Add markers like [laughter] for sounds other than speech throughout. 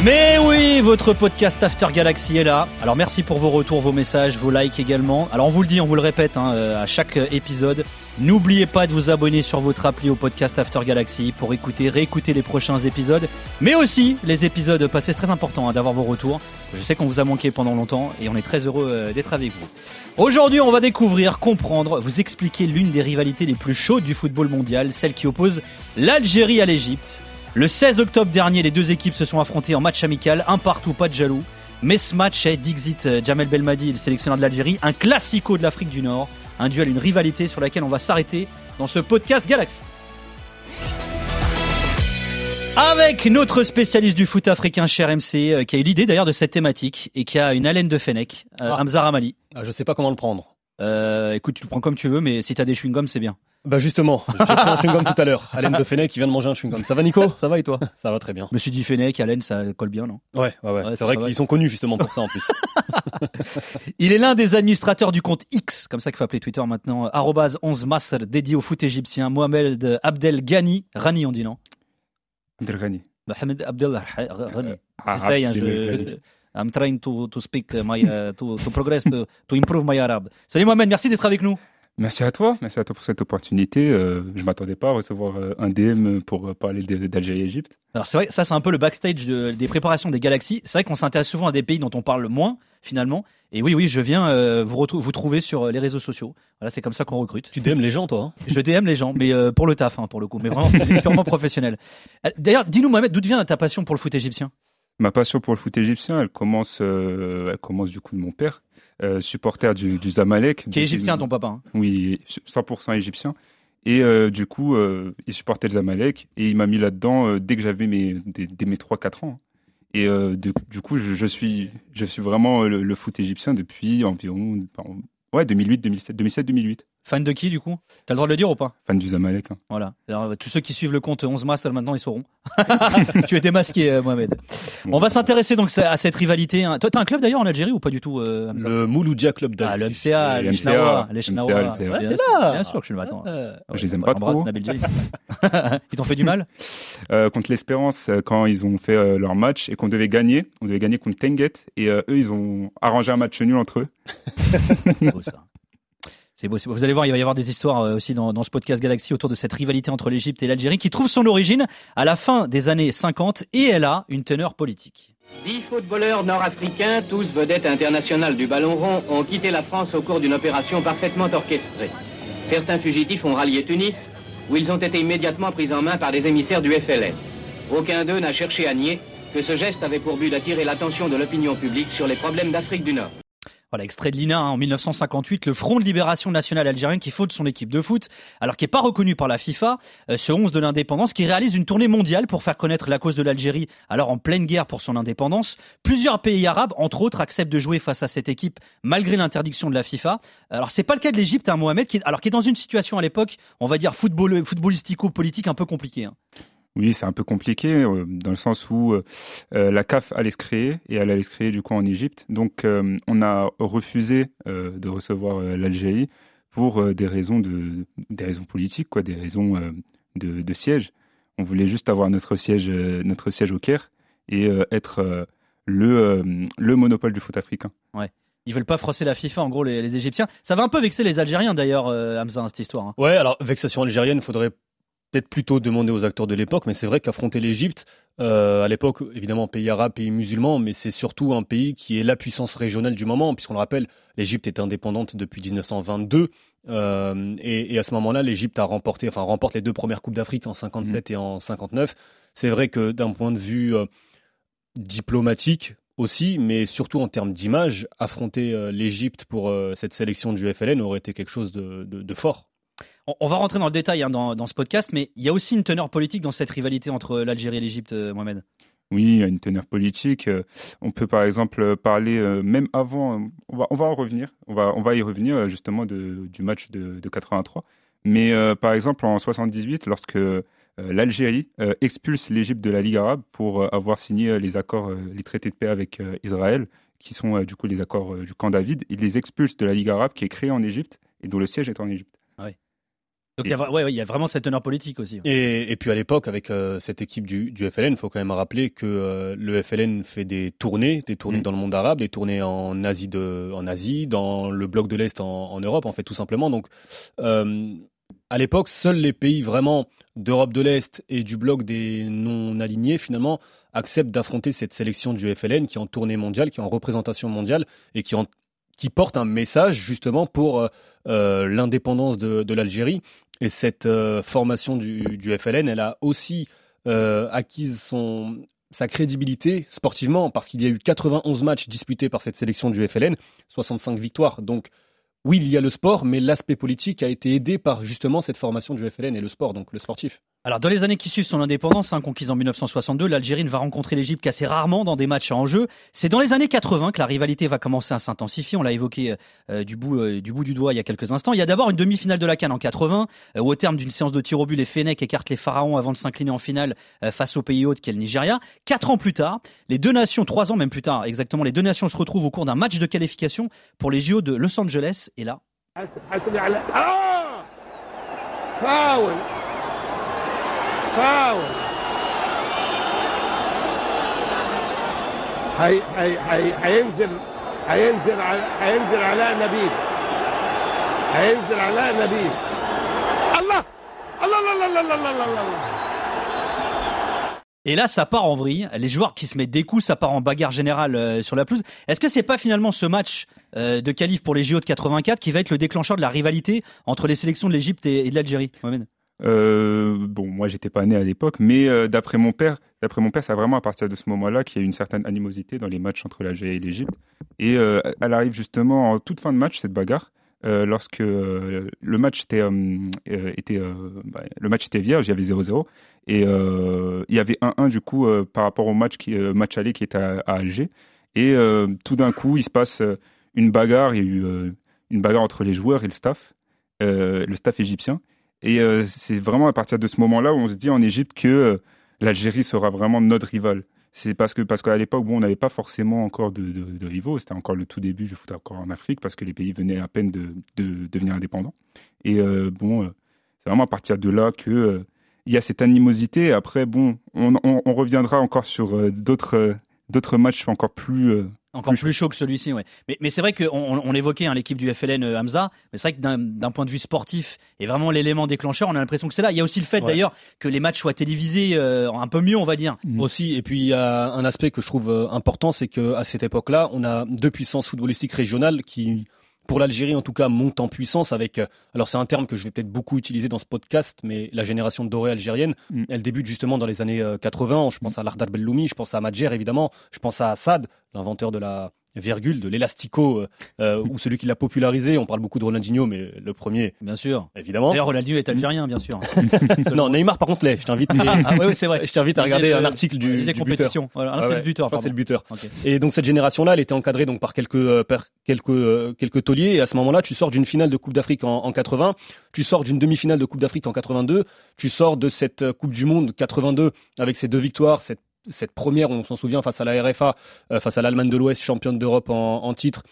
Mais oui, votre podcast After Galaxy est là. Alors merci pour vos retours, vos messages, vos likes également. Alors on vous le dit, on vous le répète hein, euh, à chaque épisode. N'oubliez pas de vous abonner sur votre appli au podcast After Galaxy pour écouter, réécouter les prochains épisodes, mais aussi les épisodes passés. C'est très important hein, d'avoir vos retours. Je sais qu'on vous a manqué pendant longtemps et on est très heureux euh, d'être avec vous. Aujourd'hui, on va découvrir, comprendre, vous expliquer l'une des rivalités les plus chaudes du football mondial, celle qui oppose l'Algérie à l'Égypte. Le 16 octobre dernier, les deux équipes se sont affrontées en match amical, un partout, pas de jaloux. Mais ce match est Dixit euh, Jamel Belmadi, le sélectionneur de l'Algérie, un classico de l'Afrique du Nord, un duel, une rivalité sur laquelle on va s'arrêter dans ce podcast Galaxy. Avec notre spécialiste du foot africain cher MC, euh, qui a eu l'idée d'ailleurs de cette thématique et qui a une haleine de Fennec, euh, Ah. Hamza Ramali. Ah, je sais pas comment le prendre. Euh, écoute, tu le prends comme tu veux, mais si t'as des chewing-gums, c'est bien. Bah justement, j'ai pris un chewing-gum tout à l'heure. [laughs] Alain de Fennec qui vient de manger un chewing-gum. Ça va Nico? Ça va et toi? Ça va très bien. Je me suis dit Fennec, haleine, ça colle bien, non? Ouais, ouais, ouais. Ouais, c'est vrai qu'ils sont connus justement pour ça en plus. [laughs] Il est l'un des administrateurs du compte X, comme ça qu'il faut appeler Twitter maintenant, arrobase 11 Masr, dédié au foot égyptien, Mohamed Abdel Ghani, Rani on dit non? Abdelghani. Mohamed Abdel Ghani. Ah, J'essaye, hein, je. I'm trying to, to speak my, uh, to, to progress, to, to improve my Arab. Salut Mohamed, merci d'être avec nous. Merci à toi, merci à toi pour cette opportunité. Euh, je m'attendais pas à recevoir euh, un DM pour euh, parler de- d'Algérie-Égypte. Alors c'est vrai, ça c'est un peu le backstage de- des préparations des galaxies. C'est vrai qu'on s'intéresse souvent à des pays dont on parle moins finalement. Et oui, oui, je viens euh, vous, vous trouver sur les réseaux sociaux. Voilà, c'est comme ça qu'on recrute. tu DM les gens toi hein? Je DM les gens, mais euh, pour le taf, hein, pour le coup, mais vraiment [laughs] purement professionnel. D'ailleurs, dis-nous Mohamed, d'où vient ta passion pour le foot égyptien? Ma passion pour le foot égyptien, elle commence, euh, elle commence du coup de mon père, euh, supporter du, du Zamalek. Qui est égyptien, ton papa hein Oui, 100% égyptien. Et euh, du coup, il supportait le Zamalek et il m'a mis là-dedans dès que j'avais mes, dès, dès mes 3-4 ans. Et du, coup, je, je suis, je suis vraiment le, le foot égyptien depuis environ ouais, 2008, 2007, 2007, 2008. Fan de qui du coup? T'as le droit de le dire ou pas? Fan du Zamalek. hein. Voilà. Alors, tous ceux qui suivent le compte 11 Master maintenant, ils sauront. [laughs] tu es démasqué, euh, Mohamed. On va s'intéresser donc à cette rivalité. hein. Toi, t'as un club d'ailleurs en Algérie ou pas du tout euh, Le Mouloudia Club Ah, d'Alger. le MCA, Le les MCA, Chnawa, les Chnawa. Ouais, Ouais, bien, sûr, là. bien sûr que je suis le matin. Euh, Je les aime pas trop. [laughs] Ils t'ont fait du mal? Euh, contre l'Espérance, quand ils ont fait euh, leur match et qu'on devait gagner, on devait gagner contre Tenguet et euh, eux, ils ont arrangé un match nul entre eux. [laughs] C'est beau ça. Vous allez voir, il va y avoir des histoires euh, aussi dans, dans ce podcast Galaxy autour de cette rivalité entre l'Égypte et l'Algérie qui trouve son origine à la fin des années 50 et elle a une teneur politique. Dix footballeurs nord-africains, tous vedettes internationales du ballon rond, ont quitté la France au cours d'une opération parfaitement orchestrée. Certains fugitifs ont rallié Tunis, où ils ont été immédiatement pris en main par des émissaires du FLN. Aucun d'eux n'a cherché à nier que ce geste avait pour but d'attirer l'attention de l'opinion publique sur les problèmes d'Afrique du Nord. Voilà, extrait de l'INA hein, en 1958, le Front de Libération Nationale Algérien qui fonde son équipe de foot, alors qui n'est pas reconnu par la FIFA, euh, ce 11 de l'indépendance, qui réalise une tournée mondiale pour faire connaître la cause de l'Algérie, alors en pleine guerre pour son indépendance. Plusieurs pays arabes, entre autres, acceptent de jouer face à cette équipe malgré l'interdiction de la FIFA. Alors c'est pas le cas de l'Égypte, hein, Mohamed, qui, alors qui est dans une situation à l'époque, on va dire football, footballistico-politique un peu compliquée. hein. Oui, c'est un peu compliqué euh, dans le sens où euh, euh, la CAF allait se créer et elle allait se créer du coup en Égypte. Donc euh, on a refusé euh, de recevoir euh, l'Algérie pour euh, des raisons de des raisons politiques quoi, des raisons euh, de, de siège. On voulait juste avoir notre siège euh, notre siège au Caire et euh, être euh, le euh, le monopole du foot africain. Ils veulent pas froisser la FIFA, en gros, les, les Égyptiens. Ça va un peu vexer les Algériens d'ailleurs, euh, Hamza, hein, cette histoire. hein. Ouais, alors vexation algérienne, faudrait peut-être plutôt demander aux acteurs de l'époque, mais c'est vrai qu'affronter l'Égypte, euh, à l'époque, évidemment, pays arabe, pays musulman, mais c'est surtout un pays qui est la puissance régionale du moment, puisqu'on le rappelle, l'Égypte est indépendante depuis 1922, euh, et, et à ce moment-là, l'Égypte a remporté, enfin remporte les deux premières coupes d'Afrique en 57 et en 59. C'est vrai que d'un point de vue euh, diplomatique aussi, mais surtout en termes d'image, affronter l'Égypte pour cette sélection du FLN aurait été quelque chose de- de- de fort. On, va rentrer dans le détail hein, dans, ce podcast, mais il y a aussi une teneur politique dans cette rivalité entre l'Algérie et l'Égypte, euh, Mohamed. Oui, a une teneur politique. Euh, On peut par exemple parler, euh, même avant, euh, on va, en revenir, on va, y revenir euh, justement du match de, de 83. Mais euh, par exemple en 78, lorsque euh, l'Algérie euh, expulse l'Égypte de la Ligue arabe pour euh, avoir signé euh, les accords, euh, les traités de paix avec euh, Israël, qui sont euh, du coup les accords euh, du camp David, il les expulse de la Ligue arabe qui est créée en Égypte et dont le siège est en Égypte. Donc il y, a, vra- ouais, ouais, il y a vraiment cette teneur politique aussi. Et, et puis à l'époque, avec euh, cette équipe du, du FLN, il faut quand même rappeler que euh, le FLN fait des tournées, des tournées Mm. dans le monde arabe, des tournées en Asie, de, en Asie, dans le bloc de l'Est en, en Europe, en fait, tout simplement. Donc, euh, à l'époque, seuls les pays vraiment d'Europe de l'Est et du bloc des non-alignés, finalement, acceptent d'affronter cette sélection du FLN qui est en tournée mondiale, qui est en représentation mondiale et qui, en- qui porte un message justement pour euh, euh, l'indépendance de, l'Algérie. Et cette euh, formation du, FLN, elle a aussi acquise son, sa crédibilité sportivement parce qu'il y a eu 91 matchs disputés par cette sélection du FLN, 65 victoires. Donc oui, il y a le sport, mais l'aspect politique a été aidé par justement cette formation du FLN et le sport, donc le sportif. Alors, dans les années qui suivent son indépendance, hein, conquise en 1962, l'Algérie ne va rencontrer l'Égypte qu'assez rarement dans des matchs en jeu. C'est dans les années 80 que la rivalité va commencer à s'intensifier. On l'a évoqué euh, euh, du, bout, euh, du bout du doigt il y a quelques instants. Il y a d'abord une demi-finale de la Cannes en 80, où au terme d'une séance de tir au but, les Fenech écartent les Pharaons avant de s'incliner en finale face au pays hôte qui est le Nigeria. Quatre ans plus tard, les deux nations, trois ans même plus tard exactement, les deux nations se retrouvent au cours d'un match de qualification pour les JO de Los Angeles. Et là... Ah هي Et là, ça part en vrille. Les joueurs qui se mettent des coups, ça part en bagarre générale euh, sur la pelouse. Est-ce que c'est pas finalement ce match euh, de qualif pour les JO de 84 qui va être le déclencheur de la rivalité entre les sélections de l'Égypte et, de l'Algérie, euh, bon, moi, j'étais pas né à l'époque, mais euh, d'après mon père, d'après mon père, c'est vraiment à partir de ce moment-là qu'il y a une certaine animosité dans les matchs entre l'Algérie et l'Égypte. Et euh, elle arrive justement en toute fin de match cette bagarre, lorsque le match était, était bah, le match était vierge, il y avait 0-0, et il y avait 1-1 du coup par rapport au match qui, match aller qui était à, à Alger. Et tout d'un coup, il se passe une bagarre. Il y a eu une bagarre entre les joueurs et le staff, le staff égyptien. Et euh, c'est vraiment à partir de ce moment-là où on se dit en Égypte que euh, l'Algérie sera vraiment notre rival. C'est parce que parce qu'à l'époque, bon, on n'avait pas forcément encore de, de, rivaux. C'était encore le tout début du foot encore en Afrique parce que les pays venaient à peine de, de devenir indépendants. Et euh, bon, c'est vraiment à partir de là que il y a cette animosité. Après, bon, on, reviendra encore sur d'autres d'autres matchs encore plus euh, Encore plus chaud que celui-ci, ouais. Mais, mais c'est vrai qu'on on, on évoquait hein, l'équipe du FLN euh, Hamza, mais c'est vrai que d'un point de vue sportif et vraiment l'élément déclencheur, on a l'impression que c'est là. Il y a aussi le fait Ouais. d'ailleurs que les matchs soient télévisés euh, un peu mieux, on va dire. Aussi, et puis il y a un aspect que je trouve euh, important, c'est que à cette époque-là, on a deux puissances footballistiques régionales qui, pour l'Algérie en tout cas, montent en puissance avec. euh, Alors c'est un terme que je vais peut-être beaucoup utiliser dans ce podcast, mais la génération dorée algérienne, Mm. elle débute justement dans les années euh, 80. Je pense à Lardar Belloumi, je pense à Madjer évidemment, je pense à Assad, l'inventeur de la virgule, de l'élastico, euh, euh, ou celui qui l'a popularisé. On parle beaucoup de Ronaldinho, mais le premier, Bien sûr. évidemment. D'ailleurs, Ronaldinho est algérien, bien sûr. [laughs] non, Neymar par contre l'est. Je t'invite. ah, ah, ouais, ouais, c'est vrai. [laughs] Je t'invite à regarder un article il du, disait du buteur. compétition. Voilà, ah, Ah c'est le buteur. que c'est le buteur. Et donc cette génération-là, elle était encadrée donc par quelques euh, par quelques euh, quelques tauliers. Et à ce moment-là, tu sors d'une finale de Coupe d'Afrique en, en 80, tu sors d'une demi-finale de Coupe d'Afrique en 82, tu sors de cette euh, Coupe du Monde 82 avec ces deux victoires, cette cette première, on s'en souvient, face à la RFA, euh, face à l'Allemagne de l'Ouest, championne d'Europe en, titre.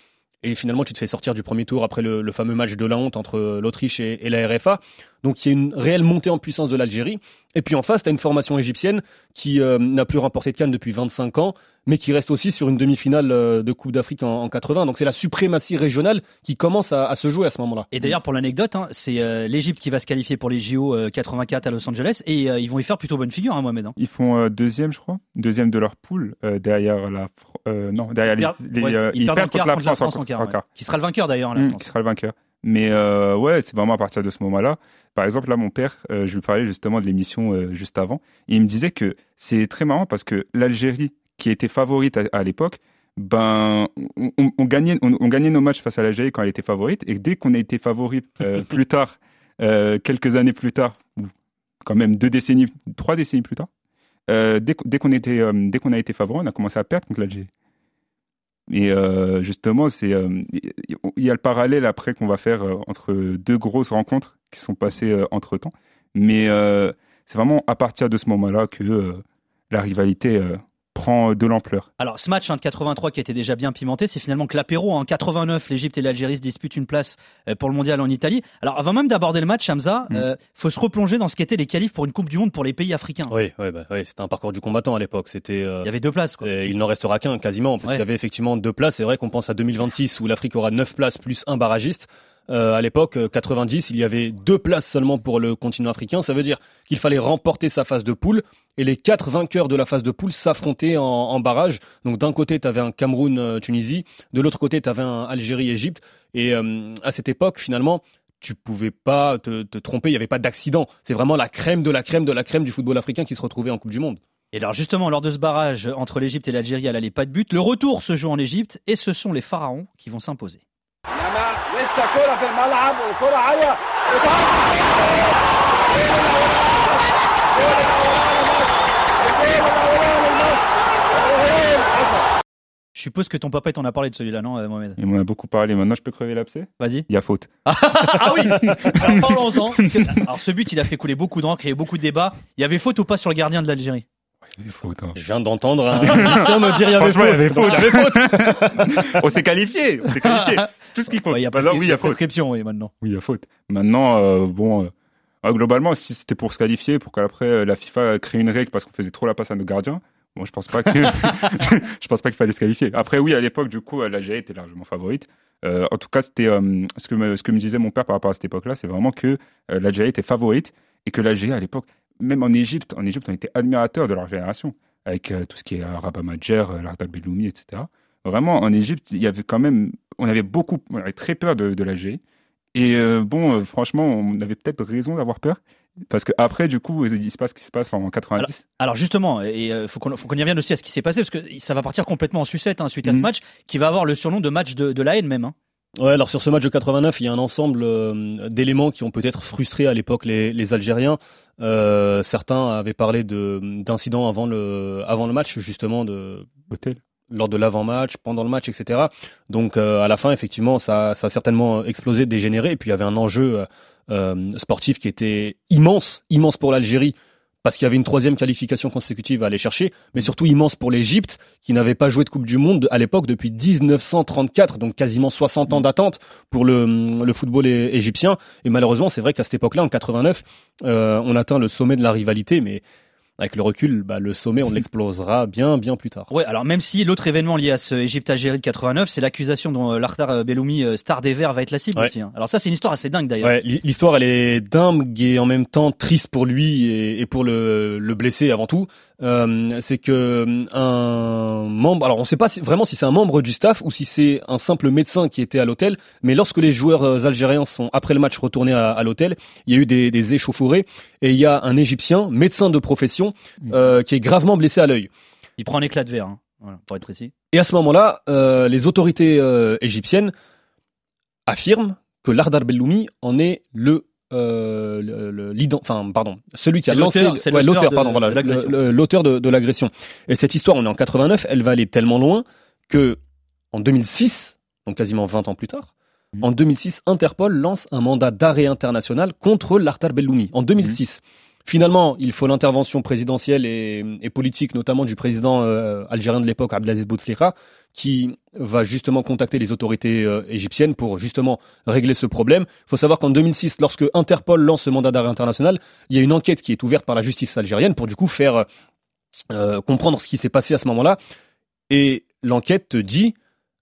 Et finalement, tu te fais sortir du premier tour après le, fameux match de la honte entre l'Autriche et la RFA. Donc, il y a une réelle montée en puissance de l'Algérie. Et puis en face, tu as une formation égyptienne qui euh, n'a plus remporté de Cannes depuis 25 ans, mais qui reste aussi sur une demi-finale euh, de Coupe d'Afrique en, en 80. Donc, c'est la suprématie régionale qui commence à, à se jouer à ce moment-là. Et d'ailleurs, pour l'anecdote, hein, c'est euh, l'Égypte qui va se qualifier pour les JO euh, 84 à Los Angeles et euh, ils vont y faire plutôt bonne figure, hein, Mohamed. hein. Ils font euh, deuxième, je crois, deuxième de leur poule euh, derrière la, euh, non, derrière les, Perdent- les, ouais, euh, ils perdent la contre la France, France en en, quart, en ouais. quart. Qui sera le vainqueur d'ailleurs, Mmh, qui sera le vainqueur. Mais euh, ouais, c'est vraiment à partir de ce moment-là. Par exemple, là, mon père, euh, je lui parlais justement de l'émission euh, juste avant, et il me disait que c'est très marrant parce que l'Algérie, qui était favorite à, à l'époque, ben, on, on- on gagnait, on, on gagnait nos matchs face à l'Algérie quand elle était favorite, et dès qu'on a été favori euh, [laughs] plus tard quelques années plus tard, ou quand même deux décennies, trois décennies plus tard, dès, dès qu'on était, dès qu'on a été favori, on a commencé à perdre contre l'Algérie. Et euh, justement, c'est, euh, il y a le parallèle après qu'on va faire euh, entre deux grosses rencontres qui sont passées entre temps. Mais c'est vraiment à partir de ce moment-là que la rivalité prend de l'ampleur. Alors, ce match hein, de 83 qui était déjà bien pimenté, c'est finalement que l'apéro. En 89, l'Égypte et l'Algérie se disputent une place euh, pour le mondial en Italie. Alors, avant même d'aborder le match, Hamza, Mm. euh, faut se replonger dans ce qu'étaient les qualifs pour une Coupe du Monde pour les pays africains. Oui, oui, bah, oui, c'était un parcours du combattant à l'époque. C'était. euh, Il y avait deux places. Quoi. euh, il n'en restera qu'un quasiment, parce Ouais. qu'il y avait effectivement deux places. C'est vrai qu'on pense à 2026 où l'Afrique aura neuf places plus un barragiste. Euh, à l'époque, euh, 90, il y avait deux places seulement pour le continent africain. Ça veut dire qu'il fallait remporter sa phase de poule et les quatre vainqueurs de la phase de poule s'affrontaient en, barrage. Donc d'un côté, tu avais un Cameroun-Tunisie, de l'autre côté, tu avais un Algérie-Égypte. Et euh, à cette époque, finalement, tu pouvais pas te, te tromper, il n'y avait pas d'accident. C'est vraiment la crème de la crème de la crème du football africain qui se retrouvait en Coupe du Monde. Et alors, justement, lors de ce barrage entre l'Égypte et l'Algérie à l'aller pas de but, le retour se joue en Égypte et ce sont les pharaons qui vont s'imposer. انما لسه كرة في الملعب والكرة عالية Je suppose que ton papa t'en a parlé de celui-là, non, euh, Mohamed Il m'en a beaucoup parlé. Maintenant, je peux crever l'abcès Vas-y. Il y a faute. [laughs] Ah oui Alors parlons-en. Parce que- Alors ce but, il a fait couler beaucoup d'encre, il y a eu beaucoup de débats. Il y avait faute ou pas sur le gardien de l'Algérie Hein. Je viens d'entendre un [laughs] Tiens, me dire il y avait il y avait faute. Il y avait faute. [laughs] on s'est qualifié. On s'est qualifié. C'est [laughs] tout ce qui compte. Ouais, Il y a, oui, il y a faute. prescription, oui, maintenant. Oui, il y a faute. Maintenant, euh, bon, euh, globalement, si c'était pour se qualifier, pour qu'après euh, la FIFA crée une règle parce qu'on faisait trop la passe à nos gardiens, bon, je pense pas que je pense pas qu'il fallait se qualifier. Après, oui, à l'époque, du coup, euh, l'Algérie était largement favorite. Euh, en tout cas, c'était euh, ce que me, ce que me disait mon père par rapport à cette époque-là, c'est vraiment que euh, l'Algérie était favorite et que l'Algérie à l'époque, même en Égypte, en Égypte, on était admirateurs de leur génération avec euh, tout ce qui est Rabat Majer, euh, Lardal Belloumi, etc. Vraiment, en Égypte, il y avait quand même, on avait beaucoup, on avait très peur de, de l'Algérie. Et euh, bon, euh, franchement, on avait peut-être raison d'avoir peur. Parce qu'après, du coup, il se passe ce qui se passe en 90. Alors justement, il faut qu'on y revienne aussi à ce qui s'est passé, parce que ça va partir complètement en sucette hein, suite à ce Mhm. match, qui va avoir le surnom de match de, de la haine même. hein. Ouais, alors sur ce match de 89, il y a un ensemble euh, d'éléments qui ont peut-être frustré à l'époque les, les Algériens. Euh, certains avaient parlé de d'incidents avant le avant le match justement de Hôtel. lors de l'avant-match, pendant le match, etc. Donc euh, à la fin, effectivement, ça, ça a certainement explosé, dégénéré. Et puis il y avait un enjeu sportif qui était immense, immense pour l'Algérie, parce qu'il y avait une troisième qualification consécutive à aller chercher, mais surtout immense pour l'Égypte, qui n'avait pas joué de Coupe du Monde à l'époque depuis 1934, donc quasiment 60 ans d'attente pour le, le football égyptien. Et malheureusement, c'est vrai qu'à cette époque-là, en 89, euh, on atteint le sommet de la rivalité, mais avec le recul, bah, le sommet, on l'explosera bien, bien plus tard. Ouais, alors même si l'autre événement lié à ce Égypte-Algérie de 89, c'est l'accusation dont euh, Lartar euh, Belloumi, euh, star des Verts, va être la cible Ouais. aussi. hein. Alors ça, c'est une histoire assez dingue d'ailleurs. Ouais, l'hi- l'histoire elle est dingue et en même temps triste pour lui et, et pour le, le blessé avant tout. Euh, c'est que un membre, alors on ne sait pas si- vraiment si c'est un membre du staff ou si c'est un simple médecin qui était à l'hôtel, mais lorsque les joueurs euh, algériens sont après le match retournés à, à l'hôtel, il y a eu des, des échauffourées et il y a un Égyptien, médecin de profession, euh, qui est gravement blessé à l'œil. Il prend un éclat de verre, hein. voilà, pour être précis. Et à ce moment-là, euh, les autorités euh, égyptiennes affirment que Lardar Belloumi en est le euh, le- enfin pardon, celui qui a lancé l'auteur, ouais, pardon voilà l'auteur de, de l'agression. Et cette histoire, on est en 89, elle va aller tellement loin que en 2006, donc quasiment 20 ans plus tard, Mhm. en 2006, Interpol lance un mandat d'arrêt international contre Lardar Belloumi en 2006. Finalement, il faut l'intervention présidentielle et, et politique, notamment du président euh, algérien de l'époque, Abdelaziz Bouteflika, qui va justement contacter les autorités euh, égyptiennes pour justement régler ce problème. Il faut savoir qu'en 2006, lorsque Interpol lance ce mandat d'arrêt international, il y a une enquête qui est ouverte par la justice algérienne pour du coup faire euh, comprendre ce qui s'est passé à ce moment-là. Et l'enquête te dit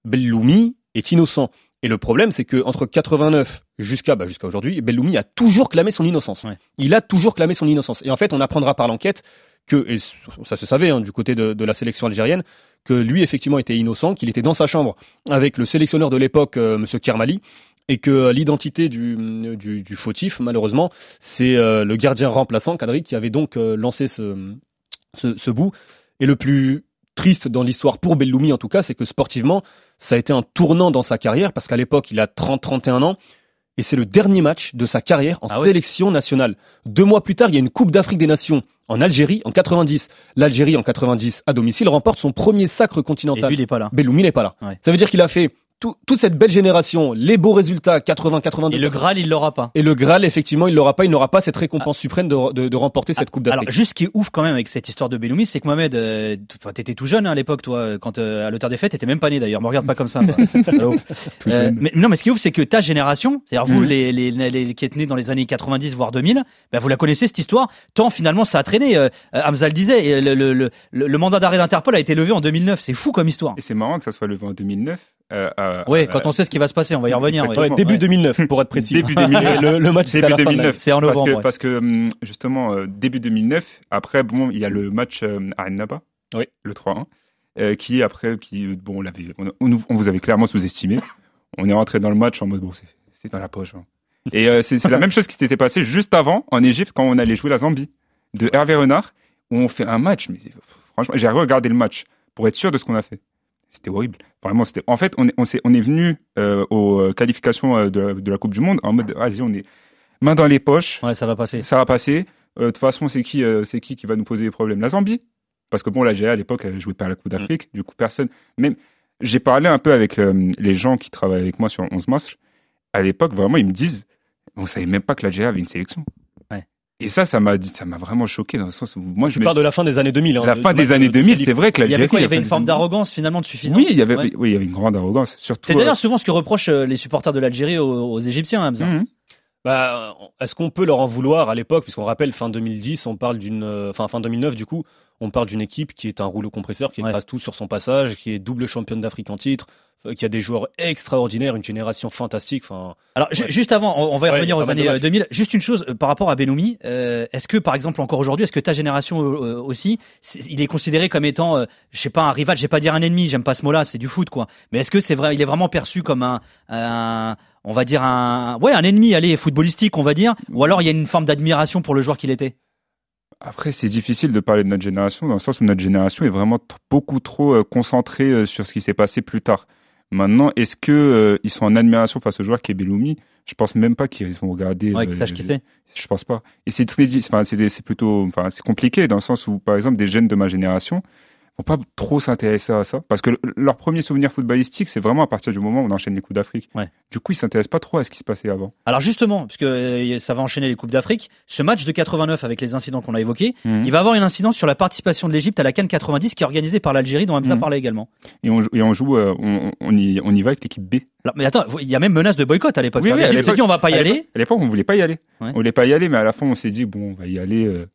Belloumi est innocent. Et le problème, c'est que entre 89 jusqu'à bah, jusqu'à aujourd'hui, Belloumi a toujours clamé son innocence. Ouais. Il a toujours clamé son innocence. Et en fait, on apprendra par l'enquête que, et ça se savait hein, du côté de, de la sélection algérienne, que lui effectivement était innocent, qu'il était dans sa chambre avec le sélectionneur de l'époque, euh, Monsieur Kermali, et que euh, l'identité du, du, du fautif, malheureusement, c'est euh, le gardien remplaçant, Kadri, qui avait donc euh, lancé ce, ce, ce bout. Et le plus triste dans l'histoire pour Belloumi, en tout cas, c'est que sportivement, ça a été un tournant dans sa carrière, parce qu'à l'époque, il a 30-31 ans, et c'est le dernier match de sa carrière en Ah ouais sélection nationale. Deux mois plus tard, il y a une Coupe d'Afrique des Nations en Algérie en 90. L'Algérie en 90 à domicile remporte son premier sacre Et continental. lui, il est pas là. Belloumi n'est pas là. Ouais. Ça veut dire qu'il a fait tout- toute cette belle génération, les beaux résultats 80, 82. Et le Graal, il l'aura pas. Et le Graal, effectivement, il l'aura pas. Il n'aura pas cette récompense suprême de, de- de remporter cette Coupe Alors, d'Afrique. juste ce qui est ouf quand même avec cette histoire de Belloumi, c'est que Mohamed, euh, t'étais tout jeune hein, à l'époque, toi, quand euh, à l'auteur des fêtes, t'étais même pas né d'ailleurs. Me regarde pas comme ça. [laughs] Euh, mais non, mais ce qui est ouf, c'est que ta génération, c'est-à-dire vous, Mhm. les, les, les, les- qui êtes nés dans les années 90 voire 2000, bah, vous la connaissez cette histoire. Tant finalement ça a traîné. Euh, euh, Hamza le disait, et le, le, le, le- le mandat d'arrêt d'Interpol a été levé en 2009. C'est fou comme histoire. Et c'est marrant que ça soit levé en 2009. Euh, euh, Ouais, euh, quand on sait ce qui va se passer, on va y revenir. ouais. Ouais, début Ouais. 2009, pour être précis. Début 2009. [laughs] le, le match, c'est à Début la fin de l'année. 2009. C'est en Parce novembre. que, ouais. parce que hum, justement, euh, début 2009, après, bon, il y a le match euh, à Ennaba, Oui. le 3-1, euh, qui après, qui, bon, on, l'avait, on, on nous- on vous avait clairement sous-estimé. On est rentré dans le match en mode, bon, c'est, dans la poche. hein. Et euh, c'est, la même chose qui s'était passé juste avant, en Égypte, quand on allait jouer la Zambie, de Hervé Renard, où on fait un match, mais franchement, j'ai regardé le match pour être sûr de ce qu'on a fait. C'était horrible. Vraiment, c'était. En fait, on est, on s'est- on est venu euh, aux qualifications euh, de, de la Coupe du Monde en mode, vas-y, on est main dans les poches. Ouais, ça va passer. Ça va passer. Euh, De toute façon, c'est qui, euh, c'est qui qui va nous poser des problèmes? La Zambie. Parce que bon, l'Algérie à l'époque, elle jouait pas à la Coupe d'Afrique. Du coup, personne. Même, j'ai parlé un peu avec les gens qui travaillent avec moi sur 11 matchs. À l'époque, vraiment, ils me disent, on savait même pas que l'Algérie avait une sélection. Et ça, ça m'a ça m'a vraiment choqué dans le sens où moi, je parles de la fin des années 2000. hein, la de fin des années de- de 2000, qualif. c'est vrai que Il y l'Algérie. avait quoi? Il y avait une forme d'arrogance finalement de suffisance? Oui, il y avait, Ouais. oui, il y avait une grande arrogance. Surtout. C'est euh, d'ailleurs souvent ce que reprochent euh, les supporters de l'Algérie aux, aux Égyptiens, Hamza. mhm. Bah, est-ce qu'on peut leur en vouloir à l'époque? Puisqu'on rappelle, fin 2010, on parle d'une. euh, Enfin, fin 2009, du coup, on parle d'une équipe qui est un rouleau compresseur, qui Ouais. écrase tout sur son passage, qui est double championne d'Afrique en titre, euh, qui a des joueurs extraordinaires, une génération fantastique. Enfin, Alors Ouais. juste avant, on, va y revenir aux années euh, matchs. 2000. Juste une chose euh, par rapport à Benoumi, euh, est-ce que par exemple encore aujourd'hui, est-ce que ta génération euh, euh, aussi, il est considéré comme étant, euh, je sais pas, un rival, je vais pas dire un ennemi, j'aime pas ce mot-là, c'est du foot quoi. Mais est-ce que c'est vrai, il est vraiment perçu comme un, un- on va dire un, ouais, un ennemi, allez, footballistique, on va dire, ou alors il y a une forme d'admiration pour le joueur qu'il était? Après, c'est difficile de parler de notre génération dans le sens où notre génération est vraiment beaucoup trop euh, concentrée euh, sur ce qui s'est passé plus tard. Maintenant, est-ce que euh, ils sont en admiration face au joueur qui est Belloumi? Je pense même pas qu'ils vont regarder. Ouais, euh, qu'ils sachent qui c'est. Je pense pas. Et c'est très, di- enfin, c'est c'est plutôt, enfin, c'est compliqué dans le sens où, par exemple, des jeunes de ma génération pas trop s'intéresser à ça parce que le- leur premier souvenir footballistique, c'est vraiment à partir du moment où on enchaîne les coups d'Afrique. Ouais. Du coup, ils s'intéressent pas trop à ce qui se passait avant. Alors justement, parce que euh, ça va enchaîner les coupes d'Afrique, ce match de 89 avec les incidents qu'on a évoqués, il va avoir une incidence sur la participation de l'Égypte à la Cannes 90 qui est organisée par l'Algérie dont Hamza Mhm. parlait également. Et on, joue- et on joue, euh, on, on y, on y va avec l'équipe B. Alors, mais attends, il y a même menace de boycott à l'époque. Oui, oui, à l'époque- on va pas y à aller. À l'époque, on voulait pas y aller. Ouais. On voulait pas y aller, mais à la fin, on s'est dit bon, on va y aller euh,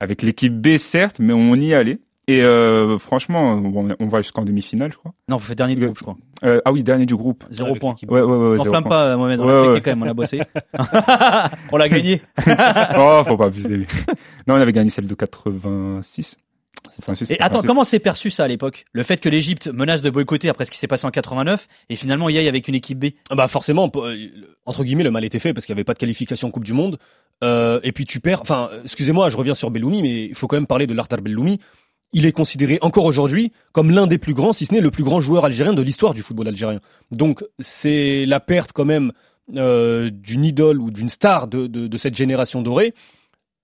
avec l'équipe B, certes, mais on y allait. Et euh, franchement, on, on va jusqu'en demi-finale, je crois. Non, vous faites dernier de groupe, je crois. Euh, ah oui, dernier du groupe. Zéro point. Ouais, ouais, ouais. N'enflamme pas, Mohamed, on Ouais, l'a checké ouais. quand même, on a bossé. [laughs] [laughs] on l'a gagné. [laughs] oh, faut pas abuser. non, on avait gagné celle de 86. C'est ça, c'est Et attends, comment c'est perçu ça à l'époque? Le fait que l'Égypte menace de boycotter après ce qui s'est passé en 89 et finalement y aille avec une équipe B? Ah Bah forcément, euh, entre guillemets, le mal était fait parce qu'il n'y avait pas de qualification Coupe du Monde. Euh, et puis tu perds. Enfin, excusez-moi, je reviens sur Belloumi, mais il faut quand même parler de l'Artar Belloumi. Il est considéré encore aujourd'hui comme l'un des plus grands, si ce n'est le plus grand joueur algérien de l'histoire du football algérien. Donc c'est la perte quand même euh, d'une idole ou d'une star de, cette génération dorée.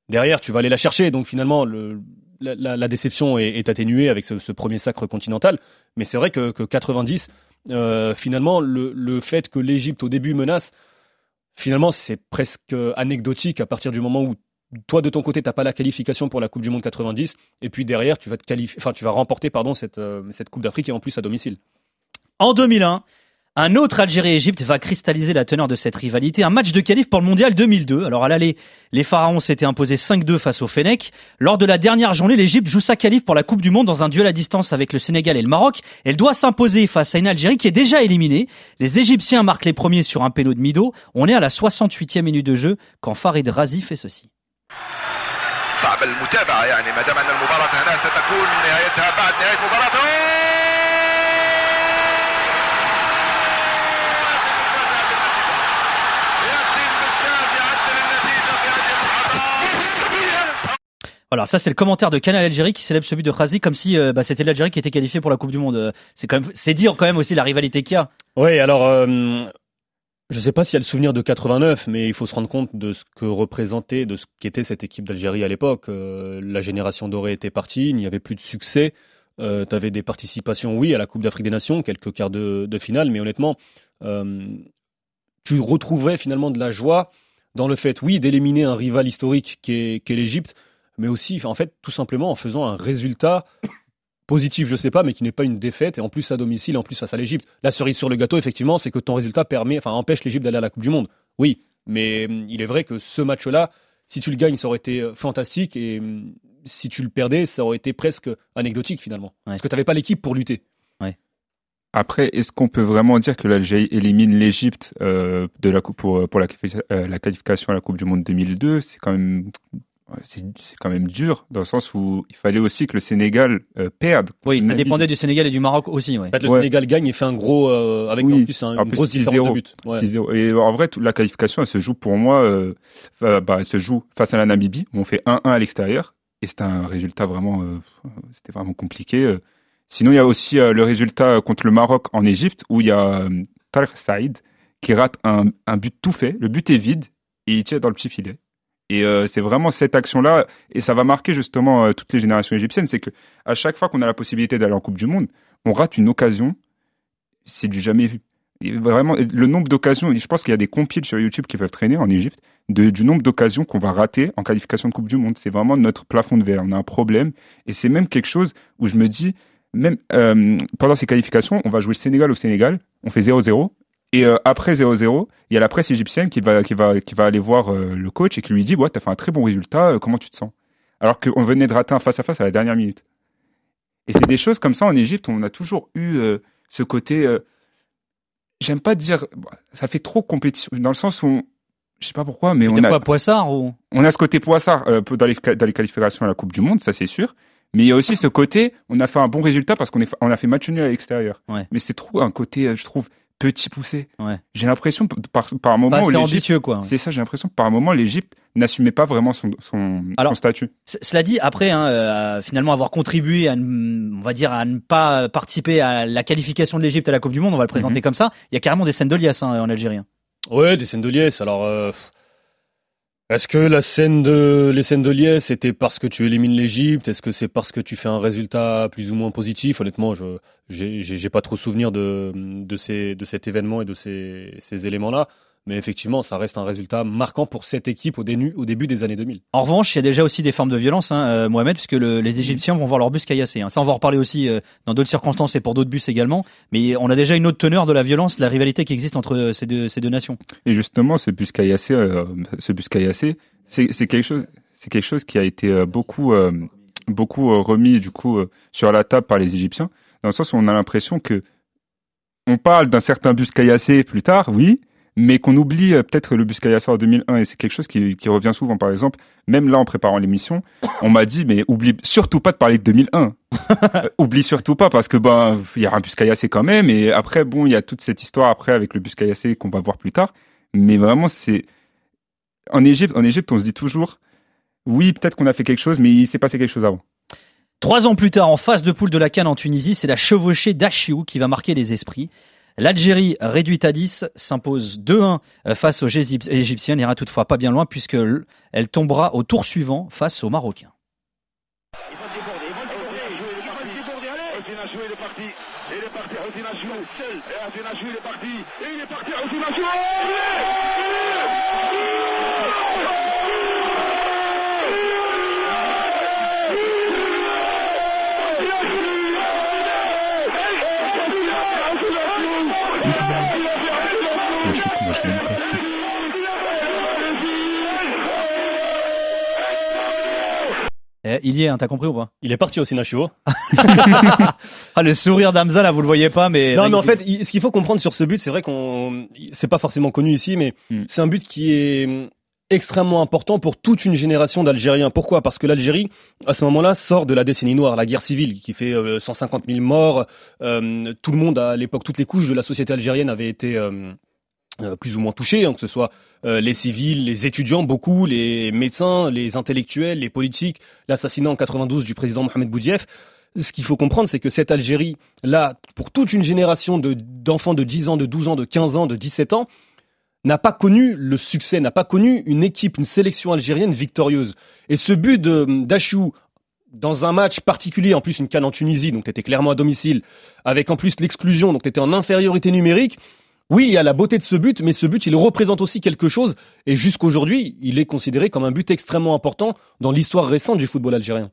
Derrière, tu vas aller la chercher. Donc finalement, le, la, déception est, atténuée avec ce, premier sacre continental. Mais c'est vrai que, que 90, euh, finalement, le, le fait que l'Égypte au début menace, finalement, c'est presque anecdotique à partir du moment où toi de ton côté t'as pas la qualification pour la Coupe du Monde 90 et puis derrière tu vas te qualifier, remporter euh, cette Coupe d'Afrique et en plus à domicile. En 2001, un autre Algérie-Égypte va cristalliser la teneur de cette rivalité. Un match de qualif pour le mondial 2002. Alors à l'aller, les Pharaons s'étaient imposés 5-2 face au Fennec. Lors de la dernière journée, l'Égypte joue sa qualif pour la Coupe du Monde dans un duel à distance avec le Sénégal et le Maroc. Elle doit s'imposer face à une Algérie qui est déjà éliminée. Les Égyptiens marquent les premiers sur un péno de Mido. On est à la 68e minute de jeu quand Farid Razi fait ceci. صعب المتابعة يعني ما دام أن المباراة هنا ستكون نهايتها بعد نهاية مباراة ياسين بسام يعدل النتيجة في هذه اللحظات Voilà, ça c'est le commentaire de Canal Algérie qui célèbre ce but de Razi comme si euh, bah, c'était l'Algérie qui était qualifiée pour la Coupe du Monde. Euh, C'est quand même, c'est dire quand même aussi la rivalité qu'il y a. Oui, alors euh, je ne sais pas s'il y a le souvenir de 89, mais il faut se rendre compte de ce que représentait, de ce qu'était cette équipe d'Algérie à l'époque. Euh, la génération dorée était partie, il n'y avait plus de succès. Euh, tu avais des participations, oui, à la Coupe d'Afrique des Nations, quelques quarts de, finale, mais honnêtement, euh, tu retrouvais finalement de la joie dans le fait, oui, d'éliminer un rival historique qui est, l'Égypte, mais aussi, en fait, tout simplement en faisant un résultat positif, je sais pas, mais qui n'est pas une défaite, et en plus à domicile, en plus face à l'Égypte. La cerise sur le gâteau, effectivement, c'est que ton résultat permet, enfin, empêche l'Égypte d'aller à la Coupe du Monde. Oui, mais hum, il est vrai que ce match-là, si tu le gagnes, ça aurait été euh, fantastique, et hum, si tu le perdais, ça aurait été presque anecdotique finalement. Parce que tu n'avais pas l'équipe pour lutter. Après, est-ce qu'on peut vraiment dire que l'Algérie élimine l'Égypte euh, de la pour, pour la, euh, la, qualification à la Coupe du Monde 2002 C'est quand même c'est quand même dur dans le sens où il fallait aussi que le Sénégal euh, perde. Oui, ça dépendait du Sénégal et du Maroc aussi. Ouais. En fait, le Sénégal gagne et fait un gros avec en plus un, une grosse différence de but. Et en vrai, toute la qualification, elle se joue pour moi, euh, bah, elle se joue face à la Namibie où on fait 1-1 à l'extérieur et c'est un résultat vraiment, euh, c'était vraiment compliqué. Sinon, il y a aussi le résultat contre le Maroc en Égypte où il y a Tarek Saïd qui rate un, un but tout fait. Le but est vide et il tient dans le petit filet. Et euh, c'est vraiment cette action-là, et ça va marquer justement euh, toutes les générations égyptiennes, c'est que à chaque fois qu'on a la possibilité d'aller en Coupe du Monde, on rate une occasion, c'est du jamais vu. vraiment, le nombre d'occasions, je pense qu'il y a des compiles sur YouTube qui peuvent traîner en Égypte, du nombre d'occasions qu'on va rater en qualification de Coupe du Monde. C'est vraiment notre plafond de verre. On a un problème, et c'est même quelque chose où je me dis, même euh, pendant ces qualifications, on va jouer le Sénégal au Sénégal, on fait 0-0, et euh, après 0-0, il y a la presse égyptienne qui va, qui va, qui va aller voir euh, le coach et qui lui dit Ouais, tu as fait un très bon résultat, euh, comment tu te sens? Alors qu'on venait de rater un face-à-face -à, la dernière minute. Et c'est des choses comme ça en Égypte, on a toujours eu ce côté. J'aime pas dire. Ça fait trop compétition, dans le sens où. je sais pas pourquoi, mais on a. Quoi, Poissard ou... On a ce côté Poissard dans, les, dans les qualifications à la Coupe du Monde, ça c'est sûr. Mais il y a aussi ce côté, on a fait un bon résultat parce qu'on on a fait match nul à l'extérieur. Mais c'est trop un côté, je trouve, petit poussé. J'ai l'impression par, par un moment ambitieux quoi. C'est ça, j'ai l'impression que par un moment l'Égypte n'assumait pas vraiment son, son, statut. Cela dit, après hein, euh, finalement avoir contribué à on va dire à ne pas participer à la qualification de l'Égypte à la Coupe du Monde, on va le présenter mhm. comme ça. Il y a carrément des scènes de liesse hein, en Algérie. Hein. Ouais, des scènes de liesse. Alors euh, est-ce que la scène de, les scènes de liesse, c'était parce que tu élimines l'Égypte? Est-ce que c'est parce que tu fais un résultat plus ou moins positif? Honnêtement, je j'ai pas trop souvenir de, de, de cet événement et de ces éléments-là. Mais effectivement, ça reste un résultat marquant pour cette équipe au, début, au début des années 2000. En revanche, il y a déjà aussi des formes de violence, hein, euh, Mohamed, puisque le, les Égyptiens vont voir leur bus caillassé. Hein. Ça, on va en reparler aussi euh, dans d'autres circonstances et pour d'autres bus également. Mais on a déjà une autre teneur de la violence, de la rivalité qui existe entre euh, ces deux, ces deux nations. Et justement, ce bus caillassé, ce bus caillassé, c'est quelque chose, c'est quelque chose qui a été beaucoup, beaucoup remis du coup sur la table par les Égyptiens, dans le sens où on a l'impression que on parle d'un certain bus caillassé plus tard, oui, mais qu'on oublie euh, peut-être le Buscayassa en 2001 et c'est quelque chose qui, qui, revient souvent. Par exemple, même là en préparant l'émission, on m'a dit mais oublie surtout pas de parler de 2001. [laughs] Euh, oublie surtout pas parce que ben il y a un Buscayacé quand même et après bon il y a toute cette histoire après avec le Buscayacé qu'on va voir plus tard. Mais vraiment c'est en Égypte, en Égypte on se dit toujours oui peut-être qu'on a fait quelque chose mais il s'est passé quelque chose avant. Trois ans plus tard, en phase de poule de la Cannes en Tunisie, c'est la chevauchée d'Achiou qui va marquer les esprits. L'Algérie, réduite à 10, s'impose 2-1 face aux Égyptiens, n'ira toutefois pas bien loin puisque elle tombera au tour suivant face aux Marocains. Eh, il y est, hein, t'as compris ou pas Il est parti au Sinachio. [laughs] ah, le sourire d'Amza, là, vous le voyez pas, mais. Non, mais en fait, ce qu'il faut comprendre sur ce but, c'est vrai qu'on, c'est pas forcément connu ici, mais hmm. c'est un but qui est extrêmement important pour toute une génération d'Algériens. Pourquoi? Parce que l'Algérie, à ce moment-là, sort de la décennie noire, la guerre civile, qui fait 150 euh, 000 morts. Euh, tout le monde, à l'époque, toutes les couches de la société algérienne avaient été euh, euh, plus ou moins touchés, hein, que ce soit euh, les civils, les étudiants, beaucoup, les médecins, les intellectuels, les politiques, l'assassinat en 92 du président Mohamed Boudief. Ce qu'il faut comprendre, c'est que cette Algérie, là, pour toute une génération d'enfants de, 10 ans, de 12 ans, de 15 ans, de 17 ans, n'a pas connu le succès, n'a pas connu une équipe, une sélection algérienne victorieuse. Et ce but d'Achou dans un match particulier, en plus une canne en Tunisie, donc tu étais clairement à domicile, avec en plus l'exclusion, donc tu étais en infériorité numérique. Oui, il y a la beauté de ce but, mais ce but, il représente aussi quelque chose, et jusqu'aujourd'hui, il est considéré comme un but extrêmement important dans l'histoire récente du football algérien.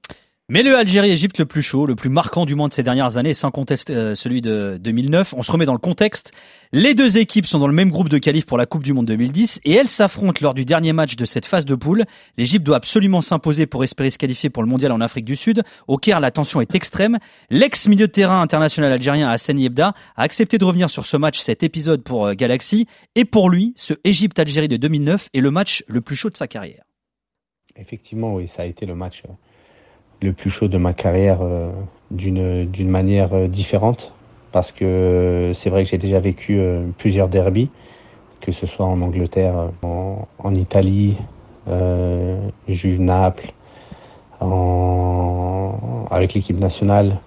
Mais le Algérie-Égypte le plus chaud, le plus marquant du moins de ces dernières années, sans conteste euh, celui de 2009. On se remet dans le contexte. Les deux équipes sont dans le même groupe de qualif pour la Coupe du Monde 2010 et elles s'affrontent lors du dernier match de cette phase de poule. L'Égypte doit absolument s'imposer pour espérer se qualifier pour le mondial en Afrique du Sud. Au Caire, la tension est extrême. L'ex-milieu de terrain international algérien Hassan Yebda a accepté de revenir sur ce match, cet épisode pour euh, Galaxy. Et pour lui, ce Égypte-Algérie de 2009 est le match le plus chaud de sa carrière. Effectivement, oui, ça a été le match euh, le plus chaud de ma carrière euh, d'une d'une manière euh, différente parce que c'est vrai que j'ai déjà vécu euh, plusieurs derbies, que ce soit en Angleterre, en, Italie, Juve Naples, avec l'équipe nationale,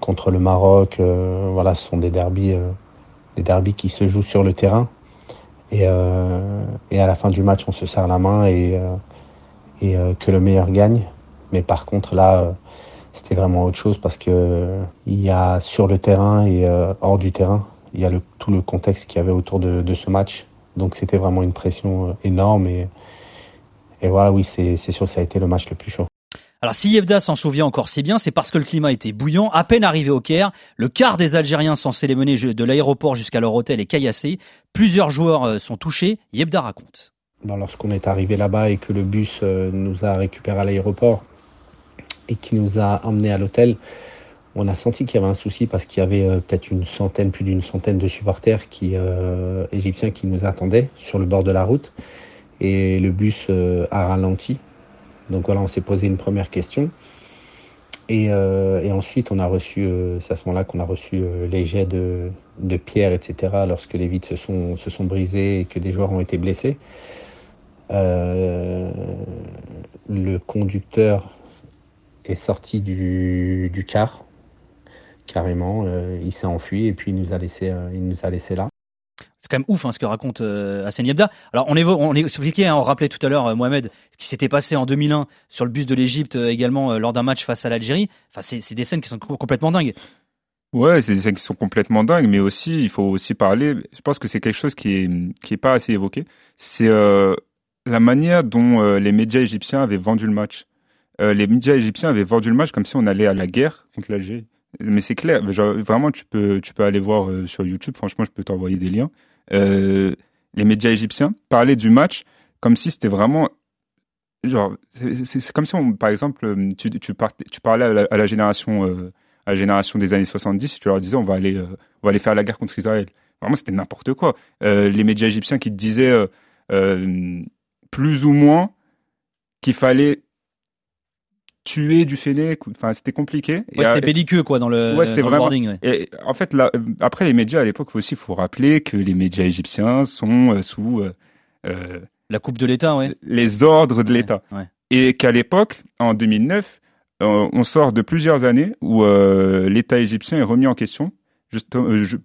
contre le Maroc. Voilà, ce sont des derbies, des derbies qui se jouent sur le terrain. Et, et à la fin du match, on se serre la main et et euh, que le meilleur gagne. Mais par contre, là, euh, c'était vraiment autre chose parce que il y a sur le terrain et euh, hors du terrain, il y a tout le contexte qu'il y avait autour de, ce match. Donc c'était vraiment une pression énorme et, voilà, oui, c'est sûr ça a été le match le plus chaud. Alors si Yebda s'en souvient encore si bien, c'est parce que le climat était bouillant. À peine arrivé au Caire, le quart des Algériens censés les mener de l'aéroport jusqu'à leur hôtel est caillassé. Plusieurs joueurs sont touchés. Yebda raconte. Bon, Lorsqu'on est arrivé là-bas et que le bus euh, nous a récupérés à l'aéroport et qui nous a emmenés à l'hôtel, on a senti qu'il y avait un souci parce qu'il y avait euh, peut-être une centaine, plus d'une centaine de supporters euh, égyptiens qui nous attendaient sur le bord de la route. Et le bus a ralenti. Donc voilà, on s'est posé une première question. Et, ensuite, on a reçu, c'est à ce moment-là qu'on a reçu les jets de, de pierres, etc., lorsque les vitres se sont, se sont brisées et que des joueurs ont été blessés. Euh, le conducteur est sorti du, du car, carrément. Euh, il s'est enfui et puis il nous a laissé, euh, il nous a laissé là. C'est quand même ouf hein, ce que raconte euh, Hassan Yabda. Alors on, évo on expliquait, hein, on rappelait tout à l'heure euh, Mohamed ce qui s'était passé en 2001 sur le bus de l'Égypte euh, également euh, lors d'un match face à l'Algérie. Enfin c'est des scènes qui sont complètement dingues. Ouais, c'est des scènes qui sont complètement dingues, mais aussi il faut aussi parler. Je pense que c'est quelque chose qui est qui est pas assez évoqué. C'est euh, la manière dont euh, les médias égyptiens avaient vendu le match. Euh, les médias égyptiens avaient vendu le match comme si on allait à la guerre contre l'Algérie. Mais c'est clair, vraiment, tu peux, tu peux aller voir euh, sur YouTube. Franchement, je peux t'envoyer des liens. Les médias égyptiens parlaient du match comme si c'était vraiment. C'est comme si, par exemple, tu, tu, parlais à la, génération, à la génération des années 70 et tu leur disais on va aller, on va aller faire la guerre contre Israël. Vraiment, c'était n'importe quoi. Les médias égyptiens qui te disaient plus ou moins qu'il fallait tuer du Fennec. Enfin, c'était compliqué. Ouais, c'était belliqueux quoi dans le, ouais, c'était vraiment. Ouais. Et en fait, là, après les médias à l'époque aussi, il faut rappeler que les médias égyptiens sont euh, sous euh, la coupe de l'État, ouais. les ordres de l'État, ouais. et qu'à l'époque, en 2009, euh, on sort de plusieurs années où euh, l'État égyptien est remis en question, juste, je,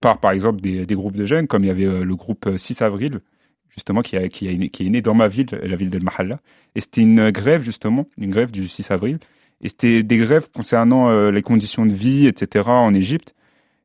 par par exemple des, des, groupes de jeunes, comme il y avait le groupe 6 avril, justement, qui, est né dans ma ville, la ville d'El Mahalla. Et c'était une grève, justement, une grève du 6 avril. Et c'était des grèves concernant euh, les conditions de vie, etc., en Égypte.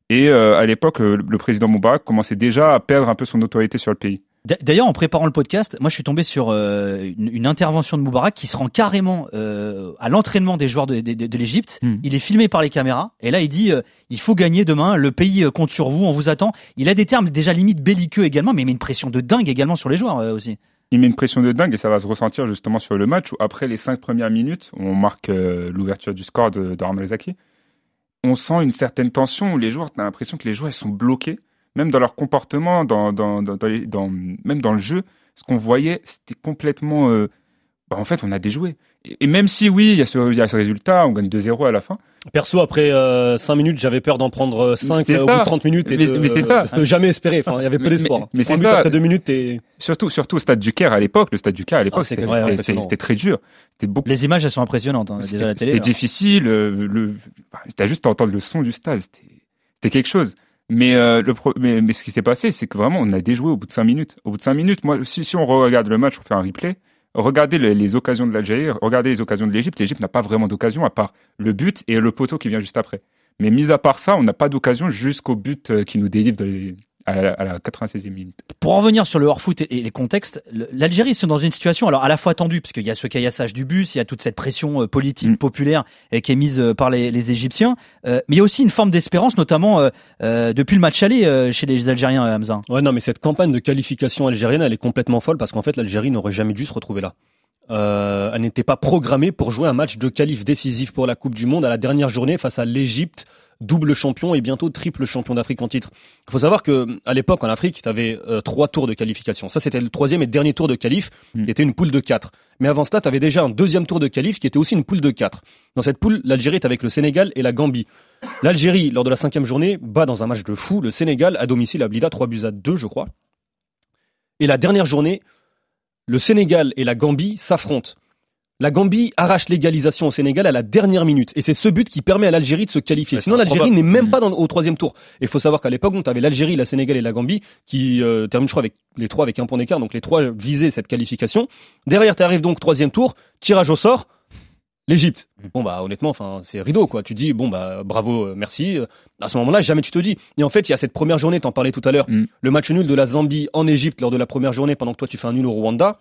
Et euh, à l'époque, le, le président Moubarak commençait déjà à perdre un peu son autorité sur le pays. D'ailleurs, en préparant le podcast, moi je suis tombé sur euh, une, une, intervention de Moubarak qui se rend carrément euh, à l'entraînement des joueurs de, de, de, de l'Égypte. Mm. Il est filmé par les caméras et là il dit euh, il faut gagner demain, le pays compte sur vous, on vous attend. Il a des termes déjà limite belliqueux également, mais il met une pression de dingue également sur les joueurs aussi. Il met une pression de dingue et ça va se ressentir justement sur le match où après les cinq premières minutes, on marque l'ouverture du score de, de Zaki. On sent une certaine tension où les joueurs, tu as l'impression que les joueurs ils sont bloqués même dans leur comportement, dans, dans, dans, dans, les, dans même dans le jeu, ce qu'on voyait, c'était complètement. Euh, bah en fait, on a déjoué. Et, et même si, oui, il y, a ce, il y a ce résultat, on gagne 2-0 à la fin. Perso, après euh, 5 minutes, j'avais peur d'en prendre 5 euh, au bout de 30 minutes et mais, de, mais c'est ça. de jamais espérer. Enfin, il y avait peu d'espoir. Mais, mais c'est ça. Après 2 minutes et surtout, surtout au stade du Caire à l'époque, le stade du Caire à l'époque, c'était ouais, ouais, très dur. Beaucoup... Les images, elles sont impressionnantes hein, déjà à la télé. C'était difficile. Le, le... T'as juste à entendre le son du stade. C'était quelque chose. Mais, euh, mais, mais ce qui s'est passé, c'est que vraiment, on a déjoué au bout de 5 minutes. Au bout de 5 minutes, moi, si, on regarde le match, on fait un replay, regardez les, les occasions de l'Algérie, regardez les occasions de l'Égypte. L'Égypte n'a pas vraiment d'occasion à part le but et le poteau qui vient juste après. Mais mis à part ça, on n'a pas d'occasion jusqu'au but euh, qui nous délivre dans les- à, la, à la 96e minute. Pour en revenir sur le hors-foot et, et les contextes, l'Algérie ils sont dans une situation alors à la fois tendue parce qu'il y a ce caillassage du bus, il y a toute cette pression euh, politique Mm. populaire euh, qui est mise euh, par les, les Égyptiens, euh, mais il y a aussi une forme d'espérance, notamment euh, euh, depuis le match aller euh, chez les Algériens, Hamza. Ouais, non, mais cette campagne de qualification algérienne, elle est complètement folle parce qu'en fait, l'Algérie n'aurait jamais dû se retrouver là. Euh, elle n'était pas programmée pour jouer un match de qualif décisif pour la Coupe du Monde à la dernière journée face à l'Égypte, double champion et bientôt triple champion d'Afrique en titre. Il faut savoir que à l'époque en Afrique, tu avais trois tours de qualification. Ça, c'était le troisième et dernier tour de qualif, qui était une poule de quatre. Mais avant cela, tu avais déjà un deuxième tour de qualif qui était aussi une poule de quatre. Dans cette poule, l'Algérie est avec le Sénégal et la Gambie. L'Algérie, lors de la cinquième journée, bat dans un match de fou le Sénégal à domicile à Blida, 3 buts à 2, je crois. Et la dernière journée, le Sénégal et la Gambie s'affrontent. La Gambie arrache l'égalisation au Sénégal à la dernière minute. Et c'est ce but qui permet à l'Algérie de se qualifier. Sinon, l'Algérie n'est même Mm. pas dans- au troisième tour. Et il faut savoir qu'à l'époque, tu avais l'Algérie, la Sénégal et la Gambie qui euh, terminent, je crois, avec les trois avec un point d'écart. Donc les trois visaient cette qualification. Derrière, tu arrives donc troisième tour, tirage au sort. L'Égypte. Bon bah honnêtement, enfin c'est rideau quoi. Tu dis bon bah bravo, euh, merci. À ce moment-là, jamais tu te dis. Et en fait, il y a cette première journée, t'en parlais tout à l'heure, Mm. le match nul de la Zambie en Égypte lors de la première journée pendant que toi tu fais un nul au Rwanda.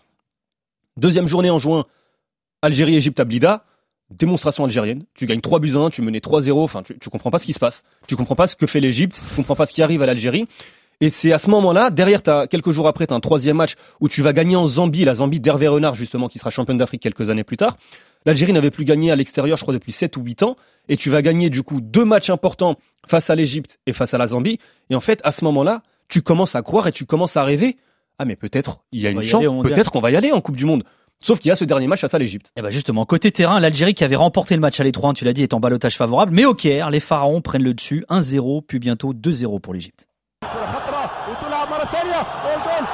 Deuxième journée en juin, Algérie-Égypte à Blida. Démonstration algérienne. Tu gagnes 3 buts à 1, tu menais 3-0. Enfin, tu, tu comprends pas ce qui se passe. Tu comprends pas ce que fait l'Égypte. Tu comprends pas ce qui arrive à l'Algérie. Et c'est à ce moment-là, derrière, t'as, quelques jours après, tu as un troisième match où tu vas gagner en Zambie, la Zambie d'Hervé Renard, justement, qui sera championne d'Afrique quelques années plus tard. L'Algérie n'avait plus gagné à l'extérieur, je crois, depuis 7 ou 8 ans. Et tu vas gagner, du coup, deux matchs importants face à l'Égypte et face à la Zambie. Et en fait, à ce moment-là, tu commences à croire et tu commences à rêver. Ah, mais peut-être, il y a On une chance, peut-être qu'on va y aller en Coupe du Monde. Sauf qu'il y a ce dernier match face à l'Égypte. Et ben justement, côté terrain, l'Algérie qui avait remporté le match à l'étroit, tu l'as dit, est en balotage favorable, mais au Caire, les pharaons prennent le dessus, 1-0, puis bientôt 2-0 pour l'Égypte. Ballesteros, el gol,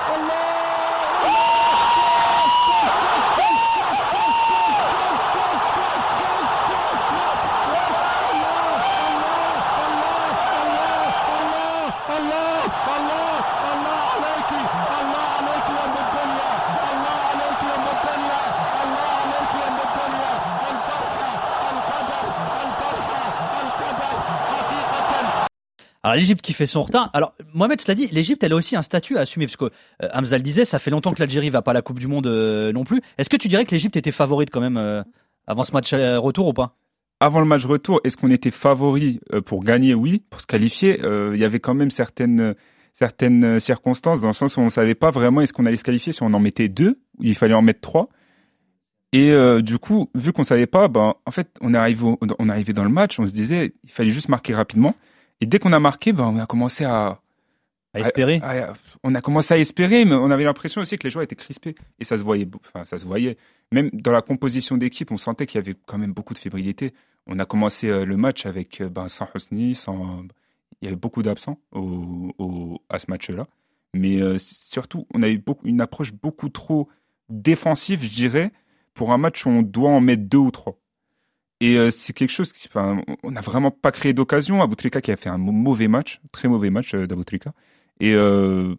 Alors l'Égypte qui fait son retard. Alors Mohamed cela dit, l'Égypte elle a aussi un statut à assumer parce que euh, Hamza le disait, ça fait longtemps que l'Algérie va pas à la Coupe du Monde euh, non plus. Est-ce que tu dirais que l'Égypte était favorite quand même euh, avant ce match retour ou pas? Avant le match retour, est-ce qu'on était favori pour gagner? Oui. Pour se qualifier, il y avait quand même certaines, certaines circonstances dans le sens où on ne savait pas vraiment est-ce qu'on allait se qualifier si on en mettait deux ou il fallait en mettre trois. Et du coup, vu qu'on savait pas, ben, en fait, on est, on est dans le match, on se disait il fallait juste marquer rapidement. Et dès qu'on a marqué, ben, on a commencé à, À espérer à- à- on a commencé à espérer, mais on avait l'impression aussi que les joueurs étaient crispés. Et ça se voyait, enfin, ça se voyait. Même dans la composition d'équipe, on sentait qu'il y avait quand même beaucoup de fébrilité. On a commencé euh, le match avec euh, ben, sans Hosni, sans... il y avait beaucoup d'absents au, au- à ce match-là. Mais euh, surtout, on a eu beaucoup, une approche beaucoup trop défensive, je dirais, pour un match où on doit en mettre deux ou trois. Et euh, c'est quelque chose qui, enfin, on n'a vraiment pas créé d'occasion. Aboutrika qui a fait un mau- mauvais match, très mauvais match euh, d'Aboutrika. Et euh,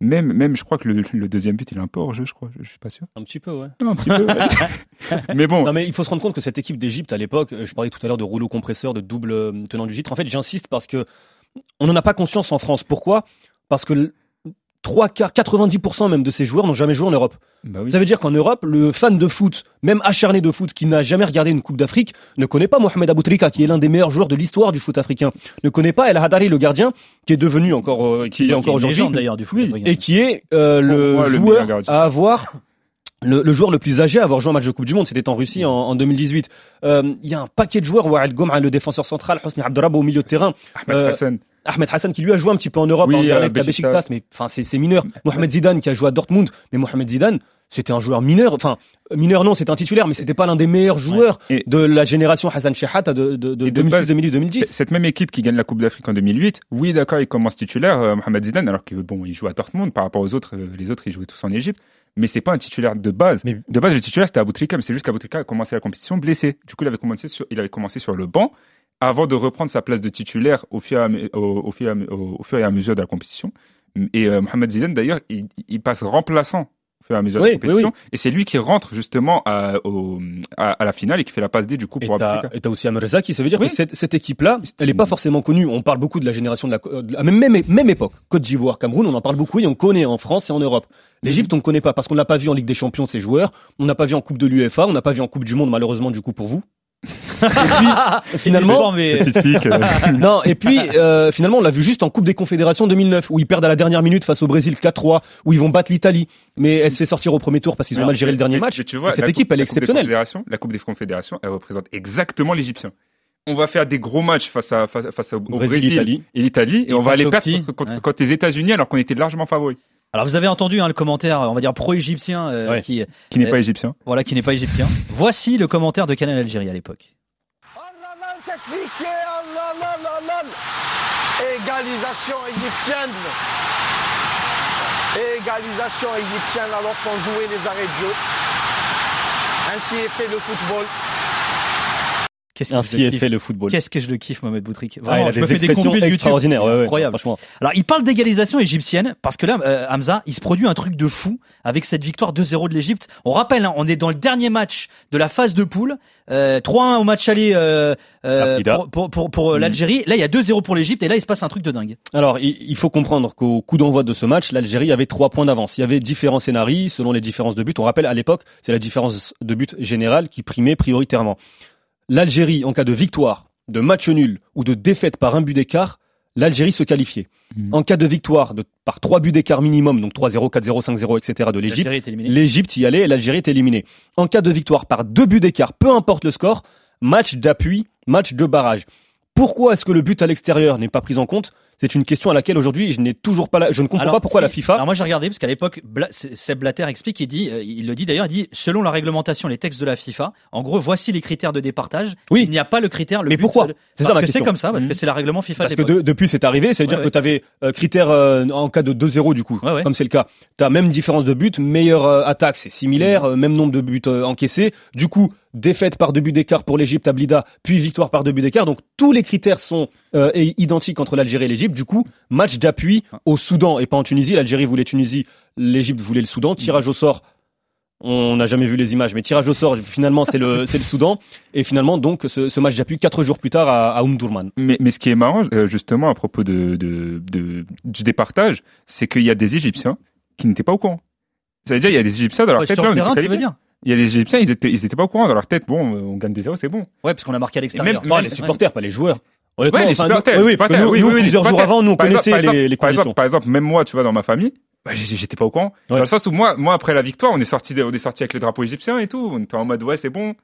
même, même, je crois que le, le deuxième but, il est un peu hors jeu, je crois. Je, je suis pas sûr. Un petit peu, ouais. Non, un petit peu. ouais. [laughs] mais bon, Non mais il faut se rendre compte que cette équipe d'Égypte à l'époque, euh, je parlais tout à l'heure de rouleau compresseur, de double tenant du titre. En fait, j'insiste parce que on n'en a pas conscience en France. Pourquoi? Parce que trois quarts, 90% même de ces joueurs n'ont jamais joué en Europe. bah oui. Ça veut dire qu'en Europe, le fan de foot, même acharné de foot, qui n'a jamais regardé une Coupe d'Afrique, ne connaît pas Mohamed Aboutrika, qui est l'un des meilleurs joueurs de l'histoire du foot africain. Ne connaît pas El Hadari, le gardien, qui est devenu encore, euh, qui est encore aujourd'hui, d'ailleurs du foot. Oui, et qui est euh, le le joueur gardien. à avoir le, le joueur le plus âgé à avoir joué un match de Coupe du Monde, c'était en Russie en, en 2018. Euh, Il y a un paquet de joueurs, Wael Gomra, le défenseur central, Hosni Abdurrab au milieu de terrain, Ahmed euh, Hassan. Ahmed Hassan qui lui a joué un petit peu en Europe, Oui, en à Beşiktaş. Beşiktaş, mais enfin c'est c'est mineur. Mohamed Zidane qui a joué à Dortmund, mais Mohamed Zidane, c'était un joueur mineur, enfin mineur non, c'était un titulaire, mais c'était pas l'un des meilleurs joueurs de la génération Hassan Shehat de, de, de Et de base, 2006, 2008, C'est- 2010. Cette même équipe qui gagne la Coupe d'Afrique en 2008, oui, d'accord, il commence titulaire, euh, Mohamed Zidane, alors que bon, il joue à Dortmund par rapport aux autres. euh, les autres, ils jouaient tous en Égypte. Mais c'est pas un titulaire de base. Mais- De base, le titulaire, c'était Aboutrika, mais c'est juste qu'Aboutrika a commencé la compétition blessé. Du coup, il avait commencé sur, il avait commencé sur le banc. Avant de reprendre sa place de titulaire au fur et à, me- au, au fur et à me- au- au fur et à mesure de la compétition. Et euh, Mohamed Zidane, d'ailleurs, il, il passe remplaçant au fur et à mesure de la compétition. oui, Et c'est lui qui rentre justement à, la finale et qui fait la passe D du coup pour et t'as aussi Amr Zaki, ça veut dire que cette, cette équipe-là, elle n'est pas forcément connue. On parle beaucoup de la génération de la, de la même, même, même époque. Côte d'Ivoire, Cameroun, on en parle beaucoup et on connaît en France et en Europe. L'Égypte, on ne connaît pas parce qu'on n'a pas vu en Ligue des Champions ces joueurs, on n'a pas vu en Coupe de l'UEFA, on n'a pas vu en Coupe du Monde malheureusement du coup pour vous. Et puis finalement, mais [laughs] non, et puis euh, finalement, on l'a vu juste en Coupe des Confédérations 2009, où ils perdent à la dernière minute face au Brésil 4-3, où ils vont battre l'Italie, mais elle se fait sortir au premier tour parce qu'ils ont mal géré le dernier mais- match. mais tu vois, Et cette équipe, coupe- elle est la Coupe des exceptionnelle. La Coupe des Confédérations, elle représente exactement l'Égyptien. On va faire des gros matchs face, à, face, face au, Brésil, Brésil, Italie. et l'Italie, et, Et on va aller perdre petits, contre, contre- ouais. contre les États-Unis alors qu'on était largement favoris. Alors vous avez entendu hein, le commentaire, on va dire pro-égyptien, euh, Ouais. qui Qui n'est Euh, pas égyptien. voilà, qui n'est pas égyptien. [laughs] Voici le commentaire de Canal Algérie à l'époque. Égalisation égyptienne. Égalisation égyptienne alors qu'on jouait les arrêts de jeu. Ainsi est fait le football. Qu'est-ce que Ainsi je est fait le football. Qu'est-ce que je le kiffe, Mohamed Boutrique. Ah, il Vraiment, a je me fais des YouTube. extraordinaires, ouais, ouais, Incroyable. franchement. Alors, il parle d'égalisation égyptienne parce que là, euh, Hamza, il se produit un truc de fou avec cette victoire 2-0 de l'Égypte. On rappelle, hein, on est dans le dernier match de la phase de poule. Euh, 3-1 au match aller euh, euh, pour, pour, pour, pour, euh, Mhm. l'Algérie. Là, il y a 2-0 pour l'Égypte et là, il se passe un truc de dingue. Alors, il il faut comprendre qu'au coup d'envoi de ce match, l'Algérie avait trois points d'avance. Il y avait différents scénarios selon les différences de buts. On rappelle, à l'époque, c'est la différence de but générale qui primait prioritairement. L'Algérie, en cas de victoire, de match nul ou de défaite par un but d'écart, l'Algérie se qualifiait. Mhm. En cas de victoire de, par trois buts d'écart minimum, donc 3-0, 4-0, 5-0, etc. de l'Égypte, l'Égypte y allait et l'Algérie est éliminée. En cas de victoire par deux buts d'écart, peu importe le score, match d'appui, match de barrage. Pourquoi est-ce que le but à l'extérieur n'est pas pris en compte? C'est une question à laquelle aujourd'hui je n'ai toujours pas la... je ne comprends Alors, pas pourquoi si- la FIFA Alors moi j'ai regardé parce qu'à l'époque Bla- Seb Blatter explique, il dit, euh, il le dit d'ailleurs, il dit selon la réglementation, les textes de la FIFA, en gros voici les critères de départage. Oui. Il n'y a pas le critère. Le Mais but- pourquoi C'est ça ma que c'est comme ça, parce que c'est la règlement FIFA. Parce que de- depuis c'est arrivé, c'est-à-dire Ouais, que tu avais critère euh, en cas de 2-0 du coup, Ouais, comme c'est le cas. Tu as même différence de but, meilleure euh, attaque, c'est similaire, euh, même nombre de buts euh, encaissés. Du coup, défaite par deux buts d'écart pour l'Égypte à Blida, puis victoire par deux buts d'écart. Donc tous les critères sont euh, identiques entre l'Algérie et l'Égypte. Du coup, match d'appui au Soudan et pas en Tunisie. L'Algérie voulait Tunisie, l'Égypte voulait le Soudan. Tirage au sort. On n'a jamais vu les images, mais tirage au sort, finalement, c'est le, [laughs] c'est le Soudan. Et finalement, donc, ce, ce match d'appui, quatre jours plus tard, à, à Omdurman. Mais, mais ce qui est marrant, euh, justement, à propos de, de, de- du départage, c'est qu'il y a des Égyptiens qui n'étaient pas au courant. Ça veut dire, il y a des Égyptiens dans leur Ouais, tête. sur là, le terrain, tu veux dire Il y a des Égyptiens, ils étaient, ils étaient pas au courant dans leur tête. Bon, on gagne 2-0, c'est bon. Ouais, parce qu'on a marqué à l'extérieur. même- Non, même- les supporters, pas les joueurs. Honnêtement, Ouais, les enfin, supporters. nous- oui, les oui, nous, oui, nous, oui, plusieurs jours avant, nous, on Par exemple, connaissait exemple, les, par exemple, par exemple, même moi, tu vois, dans ma famille, bah, j'étais pas au courant. Ouais. Dans le sens où moi, moi, après la victoire, on est sorti, on est sorti avec le drapeau égyptien et tout. On était en mode, ouais, c'est bon.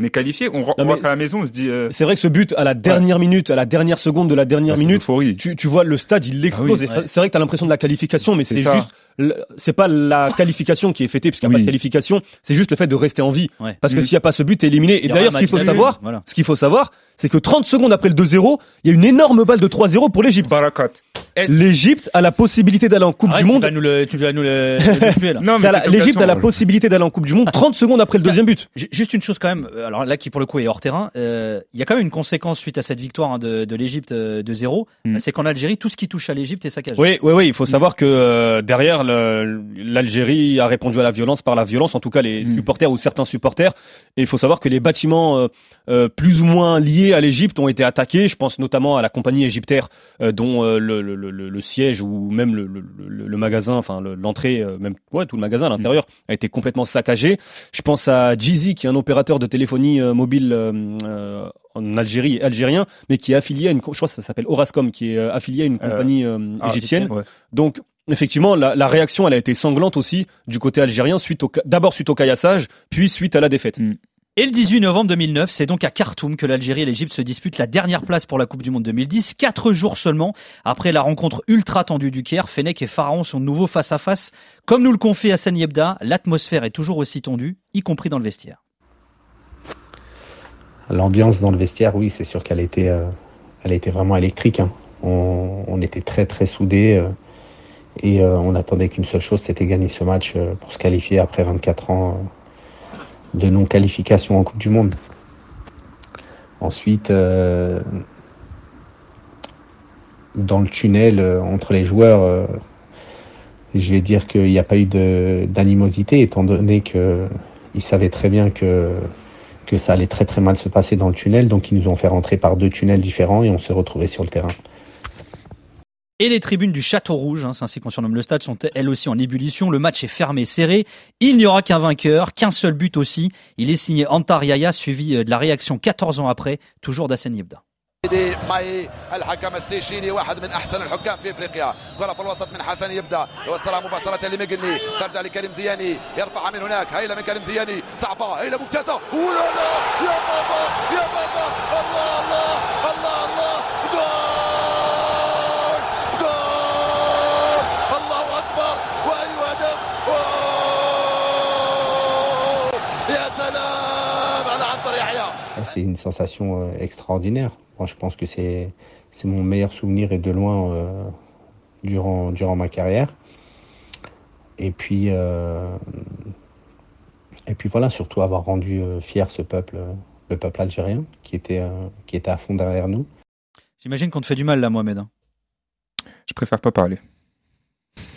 On est qualifié. On, on rentre à la maison, on se dit, euh, C'est vrai que ce but, à la dernière minute, à la dernière seconde de la dernière c'est minute, tu, tu vois le stade, il explose. Ah oui. C'est vrai que tu as l'impression de la qualification, mais C'est juste, c'est pas la qualification qui est fêtée, puisqu'il n'y a pas Oui. de qualification, c'est juste le fait de rester en vie. Ouais. Parce que Mm. s'il n'y a pas ce but, t'es éliminé. Et d'ailleurs, ce qu'il faut savoir, Voilà. ce qu'il faut savoir, c'est que 30 secondes après le 2-0, il y a une énorme balle de 3-0 pour l'Égypte. Barakat. L'Égypte a la possibilité d'aller en Coupe Arrête, du Tu Monde. vas nous le, tu vas nous le, [laughs] le tuer, là. Non, mais L'Égypte a la l'occasion. possibilité d'aller en Coupe du Monde 30 secondes après le deuxième but. Ju- Juste une chose quand même, euh, alors là qui pour le coup est hors terrain, euh, il y a quand même une conséquence suite à cette victoire hein, de, de l'Égypte euh, de 0, Mm. c'est qu'en Algérie tout ce qui touche à l'Égypte est saccagé. Oui, oui, oui. Il faut savoir que euh, derrière, l'Algérie a répondu à la violence par la violence, en tout cas les Mm. supporters ou certains supporters. Et il faut savoir que les bâtiments euh, euh, plus ou moins liés à l'Égypte ont été attaqués. Je pense notamment à la compagnie égyptaire, euh, dont euh, le, le- le- le siège ou même le, le- magasin, enfin le- l'entrée, euh, même ouais, tout le magasin à l'intérieur a été complètement saccagé. Je pense à Jeezy, qui est un opérateur de téléphonie euh, mobile euh, en Algérie, algérien, mais qui est affilié à une, je crois que ça s'appelle Orascom, qui est affilié à une compagnie euh, ah, égyptienne. ouais. Donc, effectivement, la, la réaction, elle a été sanglante aussi du côté algérien, suite d'abord suite au caillassage, puis suite à la défaite. Mm. Et le 18 novembre 2009, c'est donc à Khartoum que l'Algérie et l'Égypte se disputent la dernière place pour la Coupe du Monde 2010, quatre jours seulement après la rencontre ultra tendue du Caire. Fennec et Pharaon sont de nouveau face à face. Comme nous le confie Hassan Yebda, l'atmosphère est toujours aussi tendue, y compris dans le vestiaire. L'ambiance dans le vestiaire, oui, c'est sûr qu'elle était, euh, vraiment électrique. hein. On, était très très soudés euh, et euh, on attendait qu'une seule chose, c'était gagner ce match pour se qualifier après 24 ans de non-qualification en Coupe du Monde. Ensuite, euh, dans le tunnel euh, entre les joueurs, euh, je vais dire qu'il n'y a pas eu d'animosité, étant donné qu'ils savaient très bien que, que ça allait très très mal se passer dans le tunnel. Donc ils nous ont fait rentrer par deux tunnels différents et on s'est retrouvés sur le terrain. Et les tribunes du Château Rouge, hein, c'est ainsi qu'on surnomme le stade, sont elles aussi en ébullition. Le match est fermé, serré. Il n'y aura qu'un vainqueur, qu'un seul but aussi. Il est signé Antar Yaya, suivi euh, de la réaction 14 ans après, toujours d'Assane Yebda. دي ماي الحكم السيشيلي واحد من احسن الحكام في افريقيا كره في الوسط من حسن يبدا يوصلها مباشره لميغني ترجع لكريم زياني يرفعها من هناك هيله من كريم زياني صعبه هيله ممتازه ولا لا يا بابا يا بابا الله الله الله الله جول Une sensation euh, extraordinaire. Je pense que c'est mon meilleur souvenir et de loin euh, durant, durant ma carrière. Et puis, euh, et puis voilà, surtout avoir rendu fier ce peuple, le peuple algérien, qui était, qui était à fond derrière nous. J'imagine qu'on te fait du mal là, Mohamed. hein. Je préfère pas parler.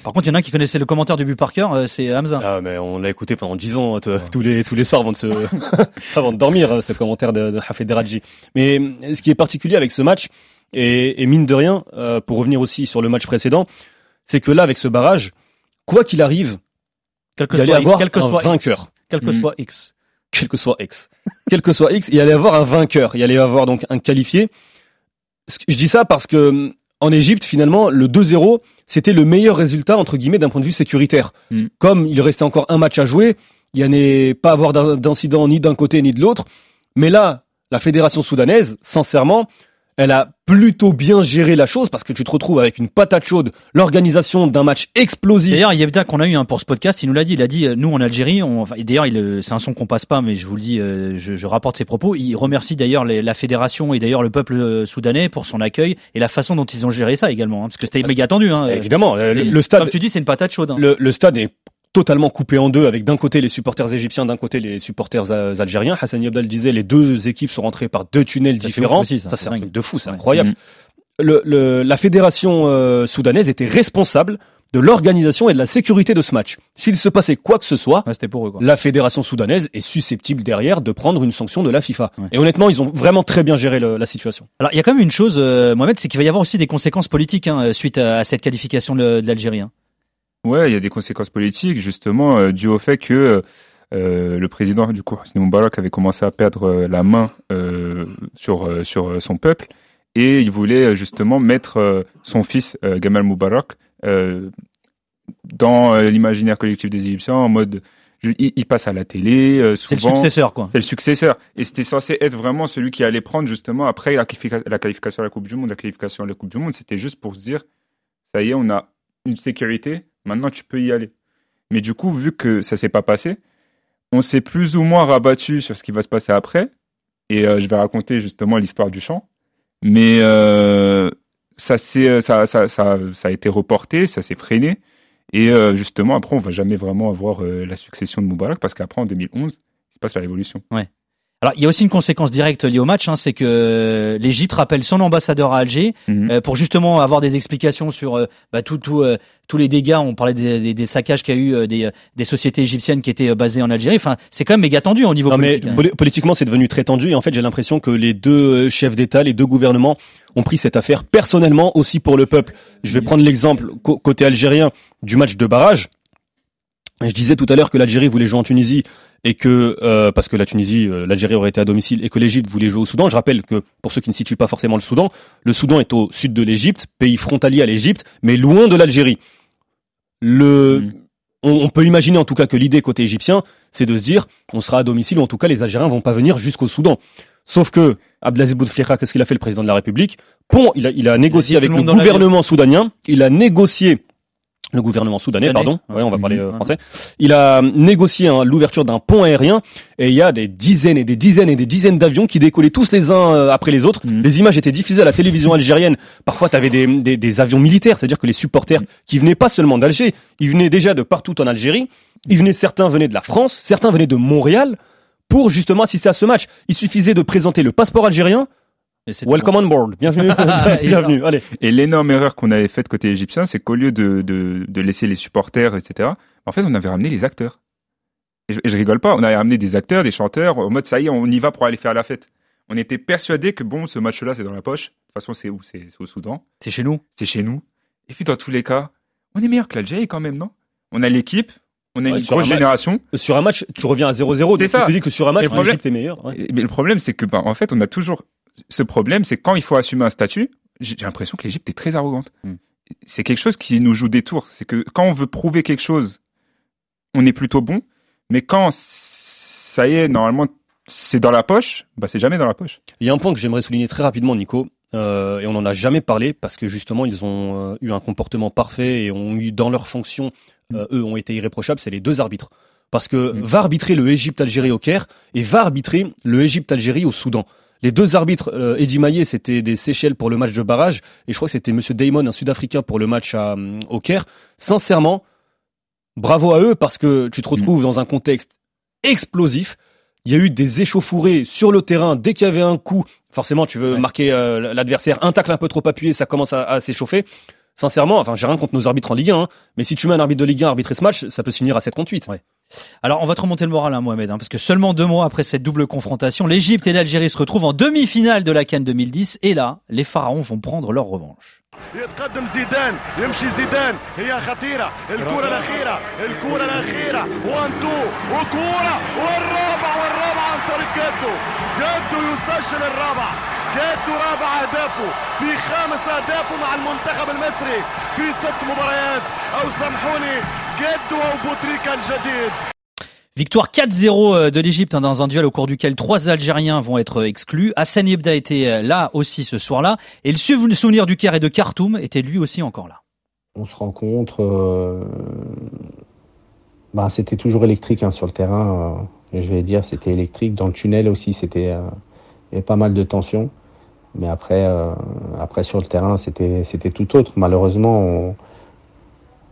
Par contre, il y en a un qui connaissait le commentaire du but par cœur, euh, c'est Hamza. Ah, mais on l'a écouté pendant 10 ans, tous les, tous les soirs avant de, se, [laughs] avant de dormir, euh, ce commentaire de, de Deradji. Mais euh, ce qui est particulier avec ce match, et, et mine de rien, euh, pour revenir aussi sur le match précédent, c'est que là, avec ce barrage, quoi qu'il arrive, Quel que il allait soit- avoir quel que un soit X. vainqueur. Quel que Mhm. soit X. Quel que soit X. Quel que soit X, il allait avoir un vainqueur. Il allait avoir donc un qualifié. Je dis ça parce que en Égypte, finalement, le 2-0, c'était le meilleur résultat, entre guillemets, d'un point de vue sécuritaire. Mm. Comme il restait encore un match à jouer, il n'y en avait pas à avoir d'in- d'incident ni d'un côté ni de l'autre. Mais là, la fédération soudanaise, sincèrement, elle a plutôt bien géré la chose parce que tu te retrouves avec une patate chaude, l'organisation d'un match explosif. D'ailleurs, Yebda qu'on a eu hein, pour ce podcast, il nous l'a dit. Il a dit, euh, nous en Algérie, on, et d'ailleurs, il, euh, c'est un son qu'on passe pas, mais je vous le dis, euh, je, je rapporte ses propos. Il remercie d'ailleurs la fédération et d'ailleurs le peuple soudanais pour son accueil et la façon dont ils ont géré ça également, hein, parce que c'était méga tendu. Hein, Évidemment, le, stade, Comme tu dis, c'est une patate chaude. hein. le, le stade est totalement coupé en deux avec d'un côté les supporters égyptiens, d'un côté les supporters euh, algériens. Hassan Yabdal disait les deux équipes sont rentrées par deux tunnels différents. aussi, ça, c'est un truc de fou, c'est Ouais. incroyable. Le, le- la fédération euh, soudanaise était responsable de l'organisation et de la sécurité de ce match. S'il se passait quoi que ce soit, Ouais, c'était pour eux. Quoi. la fédération soudanaise est susceptible derrière de prendre une sanction de la FIFA. Ouais. Et honnêtement, ils ont vraiment très bien géré le- la situation. Alors, il y a quand même une chose, euh, Mohamed, c'est qu'il va y avoir aussi des conséquences politiques hein, suite à, à cette qualification de, de l'Algérie. hein. Ouais, il y a des conséquences politiques, justement, euh, dû au fait que euh, le président du coup, Hosni Moubarak, avait commencé à perdre euh, la main euh, sur, euh, sur euh, son peuple et il voulait euh, justement mettre euh, son fils euh, Gamal Moubarak euh, dans euh, l'imaginaire collectif des Égyptiens en mode je- il, il passe à la télé euh, C'est le souvent. successeur, quoi. C'est le successeur. Et c'était censé être vraiment celui qui allait prendre justement après la qualification à la Coupe du Monde, la qualification à la Coupe du Monde. C'était juste pour se dire, ça y est, on a une sécurité, maintenant tu peux y aller. Mais du coup, vu que ça s'est pas passé, on s'est plus ou moins rabattu sur ce qui va se passer après. Et euh, je vais raconter justement l'histoire du chant. Mais euh, ça, s'est- ça, ça, ça, ça a été reporté, ça s'est freiné. Et euh, justement, après, on va jamais vraiment avoir euh, la succession de Moubarak parce qu'après, en 2011, il se passe la révolution. Alors, il y a aussi une conséquence directe liée au match, hein, c'est que l'Égypte rappelle son ambassadeur à Alger Mhm. euh, pour justement avoir des explications sur euh, bah, tout, tout, euh, tous les dégâts. On parlait des, des, des saccages qu'il y a eu euh, des, euh, des sociétés égyptiennes qui étaient euh, basées en Algérie. Enfin, c'est quand même méga tendu au niveau Non, mais politique. hein. poli- politiquement, c'est devenu très tendu. Et en fait, j'ai l'impression que les deux euh, chefs d'État, les deux gouvernements ont pris cette affaire personnellement aussi pour le peuple. Je vais prendre l'exemple côté algérien du match de barrage. Je disais tout à l'heure que l'Algérie voulait jouer en Tunisie et que euh, parce que la Tunisie, euh, l'Algérie aurait été à domicile et que l'Égypte voulait jouer au Soudan. Je rappelle que pour ceux qui ne situent pas forcément le Soudan, le Soudan est au sud de l'Égypte, pays frontalier à l'Égypte, mais loin de l'Algérie. Le, Mhm. on, on peut imaginer en tout cas que l'idée côté égyptien, c'est de se dire, on sera à domicile ou en tout cas les Algériens vont pas venir jusqu'au Soudan. Sauf que Abdelaziz Bouteflika, qu'est-ce qu'il a fait le président de la République? Bon, il a, il a négocié avec le le gouvernement soudanien, il a négocié le gouvernement soudanais, Soudanais. pardon. Ouais, on va Mhm. parler euh, Ouais. français. Il a négocié hein, l'ouverture d'un pont aérien et il y a des dizaines et des dizaines et des dizaines d'avions qui décollaient tous les uns euh, après les autres. Mhm. Les images étaient diffusées à la télévision algérienne. Parfois, tu avais des, des, des avions militaires, c'est-à-dire que les supporters qui venaient pas seulement d'Alger, ils venaient déjà de partout en Algérie. Ils venaient, certains venaient de la France, certains venaient de Montréal pour justement assister à ce match. Il suffisait de présenter le passeport algérien. Welcome on board. Bienvenue. [laughs] [laughs] Bienvenue. Allez. Et l'énorme erreur qu'on avait faite côté égyptien, c'est qu'au lieu de, de, de laisser les supporters, etc., en fait, on avait ramené les acteurs. Et je, et je rigole pas, on avait ramené des acteurs, des chanteurs, en mode ça y est, on y va pour aller faire la fête. On était persuadé que bon, ce match-là, c'est dans la poche. De toute façon, c'est où? C'est au Soudan. C'est chez nous. C'est chez nous. Et puis, dans tous les cas, on est meilleur que l'Algérie quand même, non? On a l'équipe, on a Ouais, une grosse un match- génération. Sur un match, tu reviens à 0-0. C'est ça. Tu dis que sur un match, l'Égypte est meilleure. ouais. Et- Mais le problème, c'est que, bah, en fait, on a toujours ce problème, c'est quand il faut assumer un statut, j'ai l'impression que l'Égypte est très arrogante. Hmm. C'est quelque chose qui nous joue des tours. C'est que quand on veut prouver quelque chose, on est plutôt bon, mais quand ça y est, normalement, c'est dans la poche, bah, c'est jamais dans la poche. Il y a un point que j'aimerais souligner très rapidement, Nico, euh, et on n'en a jamais parlé parce que justement ils ont euh, eu un comportement parfait et ont eu dans leur fonction, euh, eux ont été irréprochables, c'est les deux arbitres. Parce que Mm. va arbitrer le Égypte-Algérie au Caire et va arbitrer le Égypte-Algérie au Soudan. Les deux arbitres, euh, Eddie Maillet, c'était des Seychelles pour le match de barrage, et je crois que c'était Monsieur Damon, un Sud-Africain, pour le match à, euh, au Caire. Sincèrement, bravo à eux parce que tu te retrouves dans un contexte explosif. Il y a eu des échauffourées sur le terrain dès qu'il y avait un coup. Forcément, tu veux marquer euh, l'adversaire, un tacle un peu trop appuyé, ça commence à, à s'échauffer. Sincèrement, enfin, j'ai rien contre nos arbitres en Ligue 1, hein, mais si tu mets un arbitre de Ligue 1 arbitrer ce match, ça peut se finir à 7 contre 8. Alors, on va te remonter le moral, hein, Mohamed, hein, parce que seulement deux mois après cette double confrontation, l'Égypte et l'Algérie se retrouvent en demi-finale de la Cannes 2010, et là, les pharaons vont prendre leur revanche. يتقدم زيدان يمشي زيدان هي خطيرة الكرة الأخيرة الكرة الأخيرة وان تو وكرة والرابع والرابع عن طريق جدو جدو يسجل الرابع جدو رابع أهدافه في خامس أهدافه مع المنتخب المصري في ست مباريات أو سامحوني جدو أو بوتريكا الجديد Victoire 4-0 euh, de l'Égypte hein, dans un duel au cours duquel trois Algériens vont être exclus. Hassan Yebda était euh, là aussi ce soir-là. Et le sou- souvenir du Caire et de Khartoum était lui aussi encore là. On se rencontre. euh, bah, c'était toujours électrique hein, sur le terrain. euh, je vais dire, c'était électrique. Dans le tunnel aussi, c'était euh, il y avait pas mal de tension. Mais après, euh, après sur le terrain, c'était c'était tout autre. Malheureusement, on,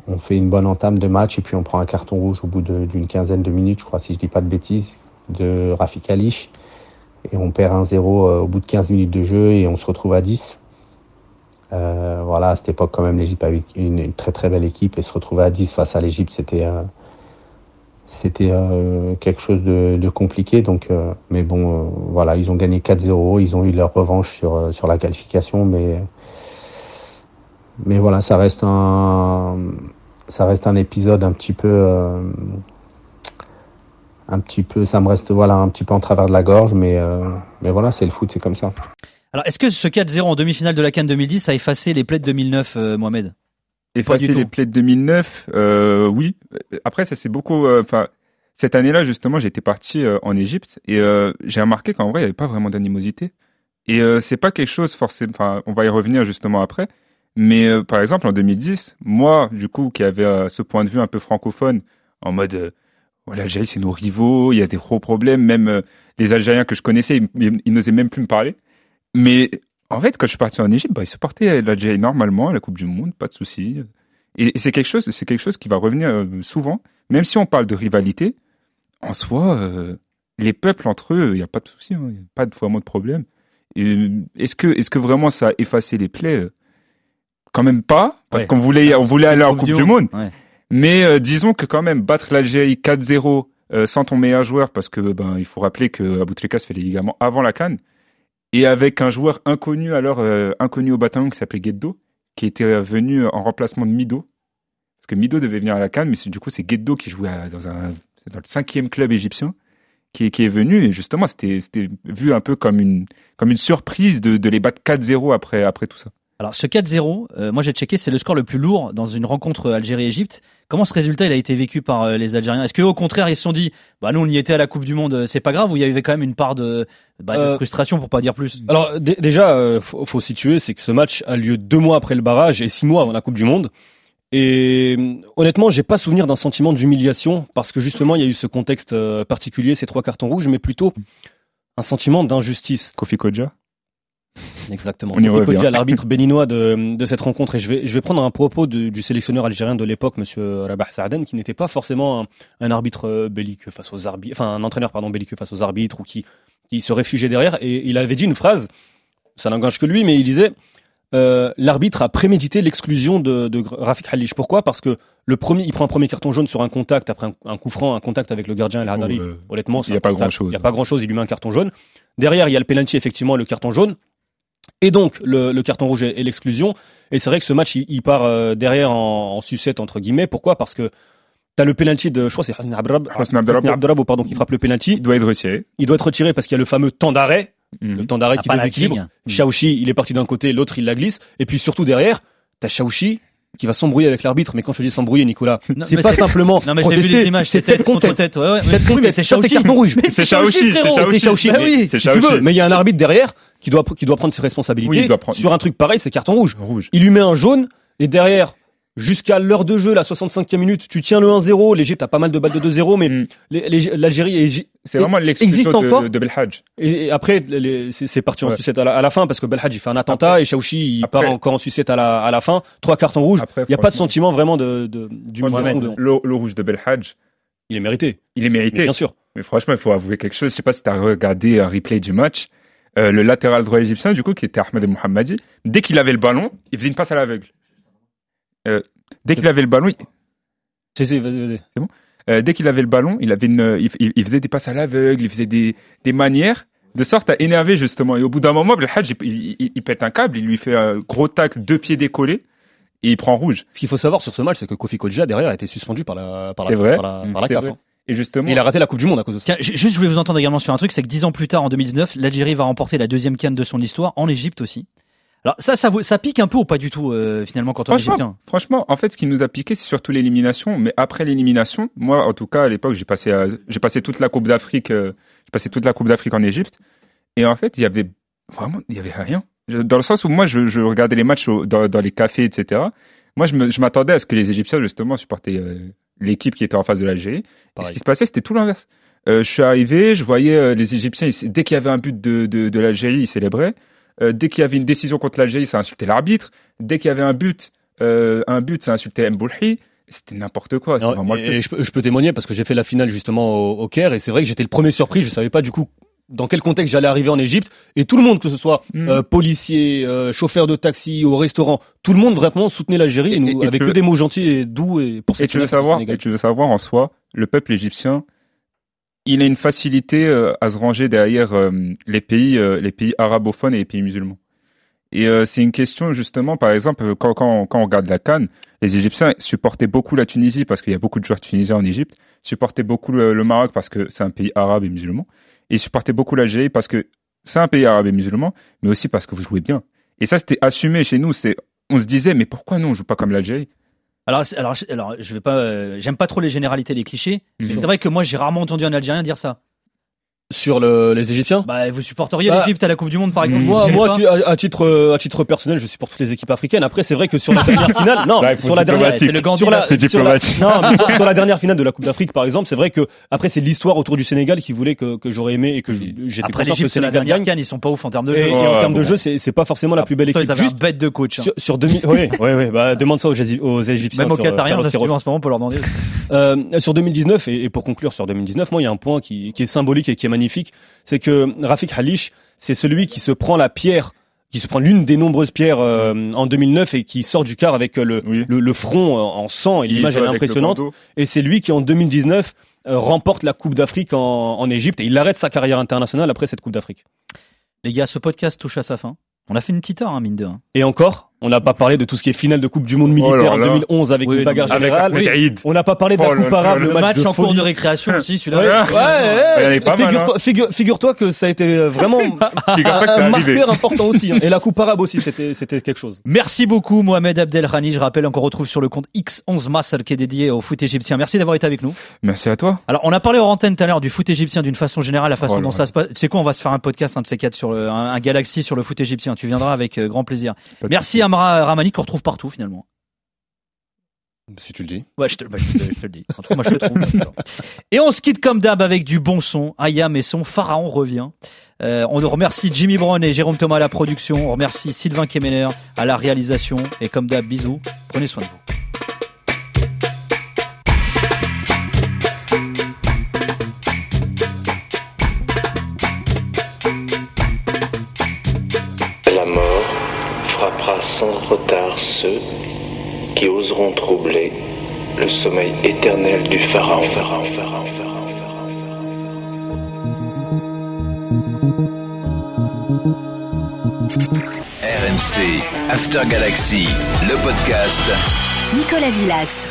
on fait une bonne entame de match et puis on prend un carton rouge au bout d'une quinzaine de minutes, je crois, si je dis pas de bêtises, de Rafik Alish. Et on perd 1-0 euh, au bout de 15 minutes de jeu et on se retrouve à 10. Euh, voilà, à cette époque, quand même, l'Égypte avait une, une très très belle équipe et se retrouver à 10 face à l'Égypte, c'était euh, c'était euh, quelque chose de, compliqué. Donc, euh, mais bon, euh, voilà, ils ont gagné 4-0, ils ont eu leur revanche sur sur la qualification, mais mais voilà, ça reste un ça reste un épisode un petit peu un petit peu, ça me reste voilà un petit peu en travers de la gorge, mais mais voilà, c'est le foot, c'est comme ça. Alors, est-ce que ce 4-0 en demi-finale de la Cannes 2010 a effacé les plaies de 2009, euh, Mohamed? Effacer les plaies de 2009, euh, oui. Après, ça c'est beaucoup. euh, Enfin, cette année-là, justement, j'étais parti euh, en Égypte et euh, j'ai remarqué qu'en vrai, il n'y avait pas vraiment d'animosité. Et euh, c'est pas quelque chose forcément. Enfin, on va y revenir justement après. Mais euh, par exemple, en 2010, moi, du coup, qui avait ce point de vue un peu francophone, en mode, euh, voilà, l'Algérie, c'est nos rivaux, il y a des gros problèmes. Même euh, les Algériens que je connaissais, ils, ils, ils n'osaient même plus me parler. Mais en fait, quand je suis parti en Égypte, bah, ils supportaient l'Algérie normalement à la Coupe du Monde, pas de souci. Et, c'est quelque chose, c'est quelque chose qui va revenir euh, souvent, même si on parle de rivalité. En soi, euh, les peuples entre eux, il n'y a pas de souci, hein, il n'y a pas vraiment de problème. Euh, Est-ce que, est-ce que vraiment ça a effacé les plaies? Quand même pas, parce Ouais. qu'on voulait, on voulait aller en Coupe du Monde. Ouais. Mais euh, disons que quand même battre l'Algérie 4-0 euh, sans ton meilleur joueur, parce que ben il faut rappeler que Aboutrika se fait les ligaments avant la canne, et avec un joueur inconnu alors euh, inconnu au bataillon qui s'appelait Gueddo, qui était euh, venu en remplacement de Mido, parce que Mido devait venir à la canne, mais du coup c'est Gueddo qui jouait dans un dans le cinquième club égyptien qui est, venu et justement c'était c'était vu un peu comme une comme une surprise de, de les battre 4-0 après après tout ça. Alors, ce 4-0, euh, moi j'ai checké, c'est le score le plus lourd dans une rencontre Algérie-Égypte. Comment ce résultat il a été vécu par euh, les Algériens? Est-ce qu'au contraire ils se sont dit, bah nous on y était à la Coupe du Monde, euh, c'est pas grave, ou il y avait quand même une part de, bah, de Euh, frustration pour pas dire plus? Alors dé- déjà, euh, faut, faut situer, c'est que ce match a lieu deux mois après le barrage et six mois avant la Coupe du Monde. Et euh, honnêtement, j'ai pas souvenir d'un sentiment d'humiliation parce que justement, il y a eu ce contexte euh, particulier, ces trois cartons rouges, mais plutôt un sentiment d'injustice. Kofi Kodja? [laughs] Exactement. On y revient. Kodja, l'arbitre béninois de, de cette rencontre. Et je vais, je vais prendre un propos de- du sélectionneur algérien de l'époque, Monsieur Rabah Saaden, qui n'était pas forcément un, un arbitre euh, belliqueux face aux arbitres, enfin un entraîneur pardon belliqueux face aux arbitres ou qui, qui se réfugiait derrière. Et il avait dit une phrase, ça n'engage que lui, mais il disait euh, l'arbitre a prémédité l'exclusion de, de Rafik Halish. Pourquoi? Parce que le premier, il prend un premier carton jaune sur un contact après un, un coup franc, un contact avec le gardien El Hadari. Oh, euh, Honnêtement, il c'est y a pas contact. grand-chose. Il n'y a pas grand chose. Il lui met un carton jaune. Derrière, il y a le penalty effectivement, le carton jaune. Et donc le, le carton rouge et, et l'exclusion. Et c'est vrai que ce match, il, il part euh, derrière en, en sucette entre guillemets. Pourquoi? Parce que T'as le penalty de, je crois que c'est Hassan Abdrab, Abdrab. Pardon, qui frappe le penalty. Il doit être retiré. Il doit être retiré parce qu'il y a le fameux temps d'arrêt, Mhm. le temps d'arrêt Ah, qui déséquilibre. King. Shaoxi, il est parti d'un côté, l'autre il la glisse. Et puis surtout derrière, t'as Shaoxi qui va s'embrouiller avec l'arbitre. Mais quand je te dis s'embrouiller, Nicolas, c'est pas simplement [laughs] Non mais j'ai vu protester, les images, c'est tête contre tête. Ouais, ouais, Tête mais- oui, mais c'est carton rouge. Mais C'est c'est Shaoxi, Shaoxi, c'est Shaoxi. Bah mais- oui. C'est si tu veux, Shaoxi. mais il y a un arbitre derrière qui doit, qui doit prendre ses responsabilités. Oui, il doit prendre- Sur un truc pareil, c'est carton rouge. Rouge. Il lui met un jaune et derrière, jusqu'à l'heure de jeu, la 65e minute, tu tiens le 1-0. L'Égypte a pas mal de balles de 2-0, mais Mm. l'Algérie est- C'est vraiment existe encore de, de Belhadj. et après, c'est parti en Ouais. sucette à la, à la fin parce que Belhadj il fait un attentat et Shaoxi il Après- part encore en sucette à la, à la fin. Trois cartons rouges. Il n'y a pas de sentiment vraiment de, de, franchement, de- le, le rouge de Belhadj, Il est mérité. il est Mais mérité. bien sûr. Mais franchement, il faut avouer quelque chose. Je sais pas si tu as regardé un replay du match. Euh, le latéral droit égyptien, du coup, qui était Ahmed Mohammadi, dès qu'il avait le ballon, il faisait une passe à l'aveugle. Euh, dès qu'il avait le ballon, il- Si, si, vas-y, vas-y. euh, dès qu'il avait le ballon, il avait une, il, faisait des passes à l'aveugle, il faisait des, des manières de sorte à énerver justement. Et au bout d'un moment, le Hadj, il, pète un câble, il lui fait un gros tacle, deux pieds décollés, et il prend rouge. Ce qu'il faut savoir sur ce match, c'est que Kofi Kodja derrière a été suspendu par la, par la, par la, par la CAF. hein. Et justement, Et il a raté la Coupe du Monde à cause de ça. Tiens, juste je voulais vous entendre également sur un truc, c'est que dix ans plus tard, en 2019, l'Algérie va remporter la deuxième canne de son histoire en Égypte aussi. Alors ça, ça, pique un peu ou pas du tout euh, finalement quand on est égyptien Franchement, en fait, ce qui nous a piqué, c'est surtout l'élimination. Mais après l'élimination, moi, en tout cas, à l'époque, j'ai passé, j'ai passé toute la Coupe d'Afrique, euh, j'ai passé toute la Coupe d'Afrique en Égypte. Et en fait, il y avait vraiment, il y avait rien. Dans le sens où moi, je, je regardais les matchs au- dans, dans les cafés, etc. Moi, je m'attendais à ce que les Égyptiens, justement, supportaient euh, l'équipe qui était en face de l'Algérie. Et ce qui se passait, c'était tout l'inverse. Euh, je suis arrivé, je voyais euh, les Égyptiens, ils- dès qu'il y avait un but de, de, de l'Algérie, ils célébraient. Euh, dès qu'il y avait une décision contre l'Algérie, ça insultait l'arbitre. Dès qu'il y avait un but, un but, ça insultait Mboulhi. C'était n'importe quoi. Non, et, je peux témoigner parce que j'ai fait la finale justement au, au Caire et c'est vrai que j'étais le premier surpris. Je savais pas du coup dans quel contexte j'allais arriver en Égypte et tout le monde, que ce soit Mm. euh, policier, euh, chauffeur de taxi, au restaurant, tout le monde vraiment soutenait l'Algérie et, Et- nous et avec que veux- des mots gentils et doux et pour Et tu veux savoir, et tu veux savoir en soi, le peuple égyptien, il a une facilité euh, à se ranger derrière euh, les pays, les pays arabophones et les pays musulmans. Et c'est une question justement, par exemple, quand, quand, quand on regarde la Cannes, les Égyptiens supportaient beaucoup la Tunisie parce qu'il y a beaucoup de joueurs tunisiens en Égypte, supportaient beaucoup le, le Maroc parce que c'est un pays arabe et musulman, et ils supportaient beaucoup l'Algérie parce que c'est un pays arabe et musulman, mais aussi parce que vous jouez bien. Et ça, c'était assumé chez nous. C'est, on se disait, mais pourquoi nous on joue pas comme l'Algérie? Alors, alors, je- alors, je vais pas, euh, j'aime pas trop les généralités, les clichés. mais. C'est vrai que moi, j'ai rarement entendu un Algérien dire ça. Sur le- les Égyptiens Bah, vous supporteriez Bah, l'Égypte à la Coupe du Monde, par exemple. Moi, moi, à, à titre, euh, à titre personnel, je supporte toutes les équipes africaines. Après, c'est vrai que sur la dernière [laughs] finale, non, sur la dernière. C'est le Gandhi, sur la, sur la- diplomatique. non, mais sur, [laughs] sur la dernière finale de la Coupe d'Afrique, par exemple, c'est vrai que après, c'est l'histoire autour du Sénégal qui voulait que, que j'aurais aimé et que j'étais Après l'Égypte, c'est la dernière gagne. canne, ils sont pas ouf en termes de Et, jeu. et Oh, en termes de jeu, c'est c'est pas forcément la plus belle équipe. ils avaient bête de coach. hein. sur, sur 2000, oui, oui, oui, bah, demande ça aux, Égy- aux Égyptiens. Même aux Qatariens, en ce moment, pour leur demander. Euh, sur 2019 et, et pour conclure sur 2019, moi il y a un point qui, qui est symbolique et qui est magnifique, c'est que Rafik Halish, c'est celui qui se prend la pierre, qui se prend l'une des nombreuses pierres euh, en 2009 et qui sort du car avec euh, le, Oui. le, le front en en sang et l'image elle est impressionnante. Et c'est lui qui en 2019 euh, remporte la Coupe d'Afrique en, en Égypte et il arrête sa carrière internationale après cette Coupe d'Afrique. Les gars, ce podcast touche à sa fin. On a fait une petite heure, hein, mine de. rien. Et encore, on n'a pas parlé de tout ce qui est finale de Coupe du Monde Oh militaire là en là. 2011 avec Oui, une bagarre Avec générale. On n'a pas parlé de la Oh là. le Le match, match de en cours de récréation aussi, celui-là. Ouais, ouais, Elle est pas mal, figure-toi, hein. figure- figure-toi que ça a été vraiment [laughs] un marqueur important aussi. hein. Et la coupe arabe aussi, c'était [laughs] c'était quelque chose. Merci beaucoup, Mohamed Abdelrani. Je rappelle, on retrouve sur le compte X11 Muscle qui est dédié au foot égyptien. Merci d'avoir été avec nous. Merci à toi. Alors, on a parlé en antenne tout à l'heure du foot égyptien d'une façon générale, la façon Oh là dont ça se passe. C'est quoi On va se faire un podcast, un de ces quatre, sur le, un, un Galaxy sur le foot égyptien. Tu viendras avec euh, grand plaisir. Pas de Ramani qu'on retrouve partout finalement. Si tu le dis. Ouais, je te, bah, je te- je te le dis. En tout cas, moi, je le trouve. [laughs] Et on se quitte comme d'hab avec du bon son. Ayam et son Pharaon revient. Euh, on remercie Jimmy Brown et Jérôme Thomas à la production. On remercie Sylvain Kemener à la réalisation. Et comme d'hab, bisous. Prenez soin de vous. Ceux qui oseront troubler le sommeil éternel du pharaon. pharaon, pharaon, pharaon. RMC After Galaxy, le podcast. Nicolas Villas.